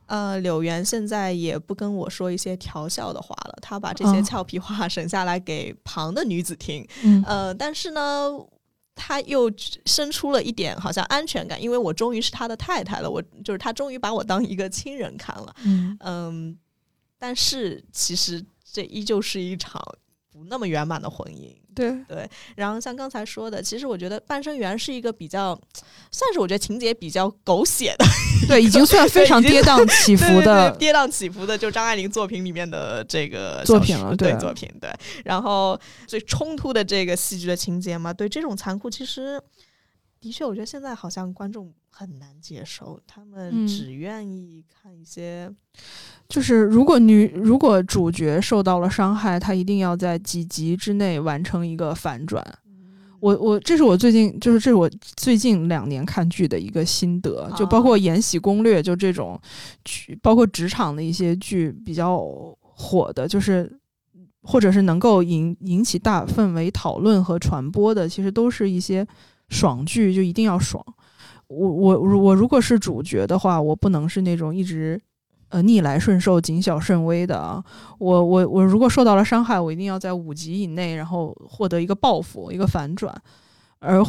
呃，柳园现在也不跟我说一些调笑的话了，他把这些俏皮话省下来给旁的女子听。呃，但是呢，他又生出了一点好像安全感，因为我终于是他的太太了，我就是他终于把我当一个亲人看了。嗯，但是其实这依旧是一场不那么圆满的婚姻。对对，然后像刚才说的，其实我觉得《半生缘》是一个比较，[tsk] 算是我觉得情节比较狗血的，对，已经算非常跌宕起伏的，跌宕起伏的，就张爱玲作品里面的这个作品了，对作品，对。然后最冲突的这个戏剧的情节嘛，对这种残酷，其实的确，我觉得现在好像观众很难接受，他们只愿意看一些。就是如果女如果主角受到了伤害，她一定要在几集之内完成一个反转。我我这是我最近就是这是我最近两年看剧的一个心得，就包括《延禧攻略》就这种剧，包括职场的一些剧比较火的，就是或者是能够引引起大氛围讨论和传播的，其实都是一些爽剧，就一定要爽。我我我如果是主角的话，我不能是那种一直。呃，逆来顺受、谨小慎微的啊，我我我如果受到了伤害，我一定要在五集以内，然后获得一个报复、一个反转。而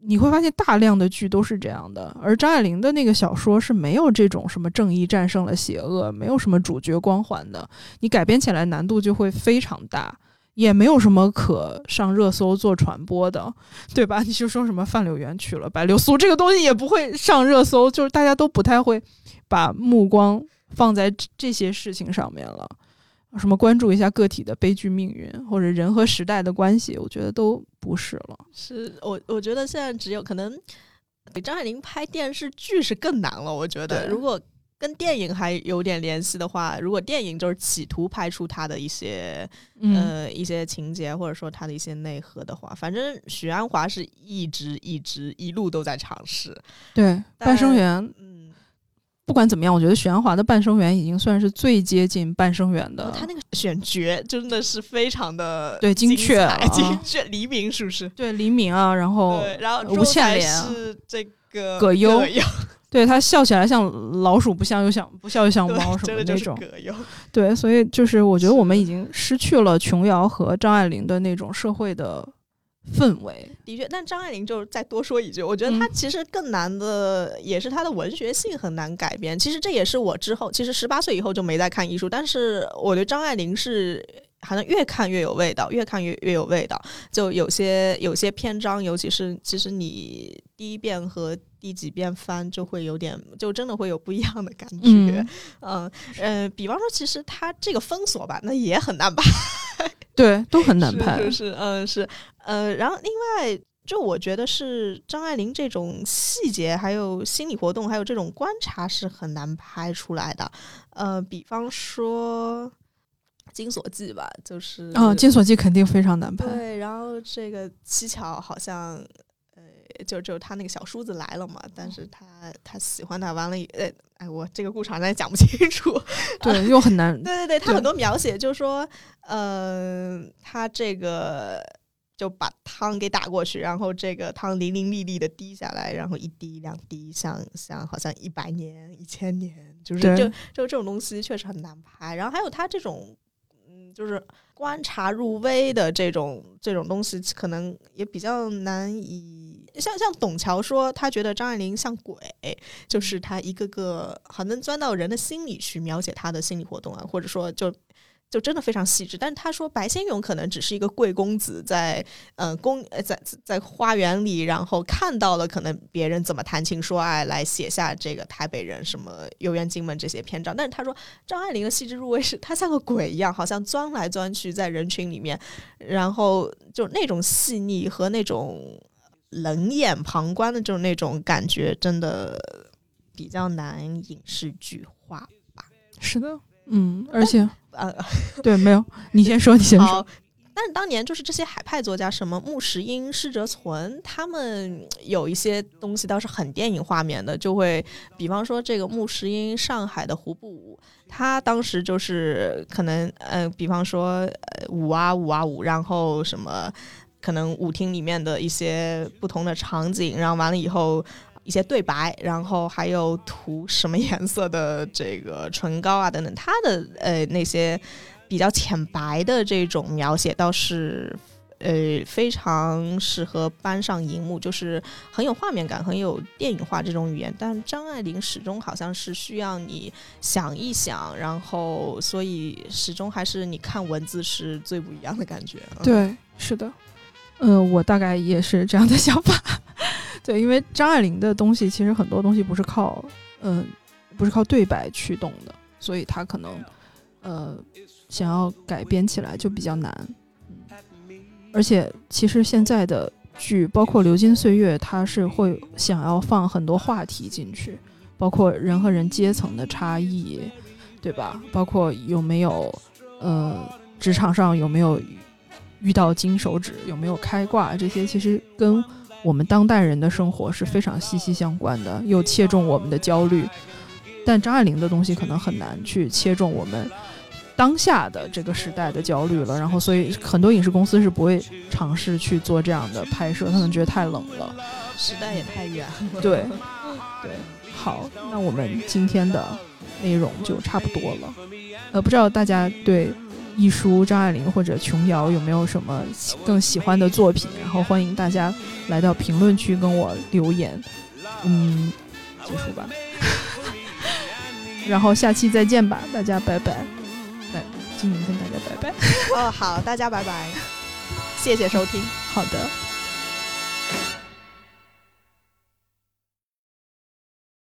你会发现，大量的剧都是这样的。而张爱玲的那个小说是没有这种什么正义战胜了邪恶，没有什么主角光环的，你改编起来难度就会非常大，也没有什么可上热搜做传播的，对吧？你就说什么范柳园娶了白流苏，这个东西也不会上热搜，就是大家都不太会。把目光放在这些事情上面了，什么关注一下个体的悲剧命运，或者人和时代的关系，我觉得都不是了。是我，我觉得现在只有可能，给张爱玲拍电视剧是更难了。我觉得，如果跟电影还有点联系的话，如果电影就是企图拍出他的一些呃一些情节，或者说他的一些内核的话，反正许鞍华是一直一直一路都在尝试。对，半生缘。嗯不管怎么样，我觉得许鞍华的《半生缘》已经算是最接近《半生缘》的。他那个选角真的是非常的对精确，精确。黎明是不是？对黎明啊，然后然后吴倩莲是这个葛优，对他笑起来像老鼠，不像又像不笑又像猫什么那种。[laughs] 对，所以就是我觉得我们已经失去了琼瑶和张爱玲的那种社会的。氛围的确，但张爱玲就再多说一句，我觉得她其实更难的也是她的文学性很难改编。其实这也是我之后，其实十八岁以后就没再看艺术，但是我觉得张爱玲是好像越看越有味道，越看越越有味道。就有些有些篇章，尤其是其实你第一遍和第几遍翻，就会有点，就真的会有不一样的感觉。嗯呃，比方说，其实它这个封锁吧，那也很难吧。[laughs] 对，都很难拍。是是，嗯，是，呃，然后另外，就我觉得是张爱玲这种细节，还有心理活动，还有这种观察是很难拍出来的。呃，比方说，金锁记吧，就是啊，金锁记肯定非常难拍。对，然后这个七巧好像，呃，就就他那个小叔子来了嘛，但是他他喜欢他，完了，呃，哎，我这个故事好像也讲不 [laughs] 清楚，对，又很难。对对对，他很多描写就是说，呃，他这个就把汤给打过去，然后这个汤淋淋沥沥的滴下来，然后一滴两滴，像像好像一百年、一千年，就是就就这种东西确实很难拍。然后还有他这种。就是观察入微的这种这种东西，可能也比较难以像像董桥说，他觉得张爱玲像鬼，就是他一个个好能钻到人的心里去描写他的心理活动啊，或者说就。就真的非常细致，但是他说白先勇可能只是一个贵公子，在呃公在在花园里，然后看到了可能别人怎么谈情说爱，来写下这个台北人什么游园惊梦这些篇章。但是他说张爱玲的细致入微是，他像个鬼一样，好像钻来钻去在人群里面，然后就那种细腻和那种冷眼旁观的就是那种感觉，真的比较难影视剧化吧？是的，嗯，而且。[laughs] 呃，对，没有，你先说，你先说。但是当年就是这些海派作家，什么穆石英、施哲存，他们有一些东西倒是很电影画面的，就会，比方说这个穆石英《上海的胡步舞》，他当时就是可能，呃，比方说呃舞啊舞啊舞，然后什么，可能舞厅里面的一些不同的场景，然后完了以后。一些对白，然后还有涂什么颜色的这个唇膏啊等等，他的呃那些比较浅白的这种描写倒是呃非常适合搬上荧幕，就是很有画面感，很有电影化这种语言。但张爱玲始终好像是需要你想一想，然后所以始终还是你看文字是最不一样的感觉。对，是的，嗯，我大概也是这样的 [laughs] 想法。对，因为张爱玲的东西其实很多东西不是靠，嗯，不是靠对白驱动的，所以她可能，呃，想要改编起来就比较难。而且其实现在的剧，包括《流金岁月》，它是会想要放很多话题进去，包括人和人阶层的差异，对吧？包括有没有，呃，职场上有没有遇到金手指，有没有开挂，这些其实跟。我们当代人的生活是非常息息相关的，又切中我们的焦虑。但张爱玲的东西可能很难去切中我们当下的这个时代的焦虑了。然后，所以很多影视公司是不会尝试去做这样的拍摄，他们觉得太冷了，时代也太远。对，对，好，那我们今天的内容就差不多了。呃，不知道大家对。一书张爱玲或者琼瑶有没有什么更喜欢的作品？然后欢迎大家来到评论区跟我留言。嗯，结束吧。[laughs] 然后下期再见吧，大家拜拜。来，今年跟大家拜拜。哦，好，大家拜拜。谢谢收听。好的。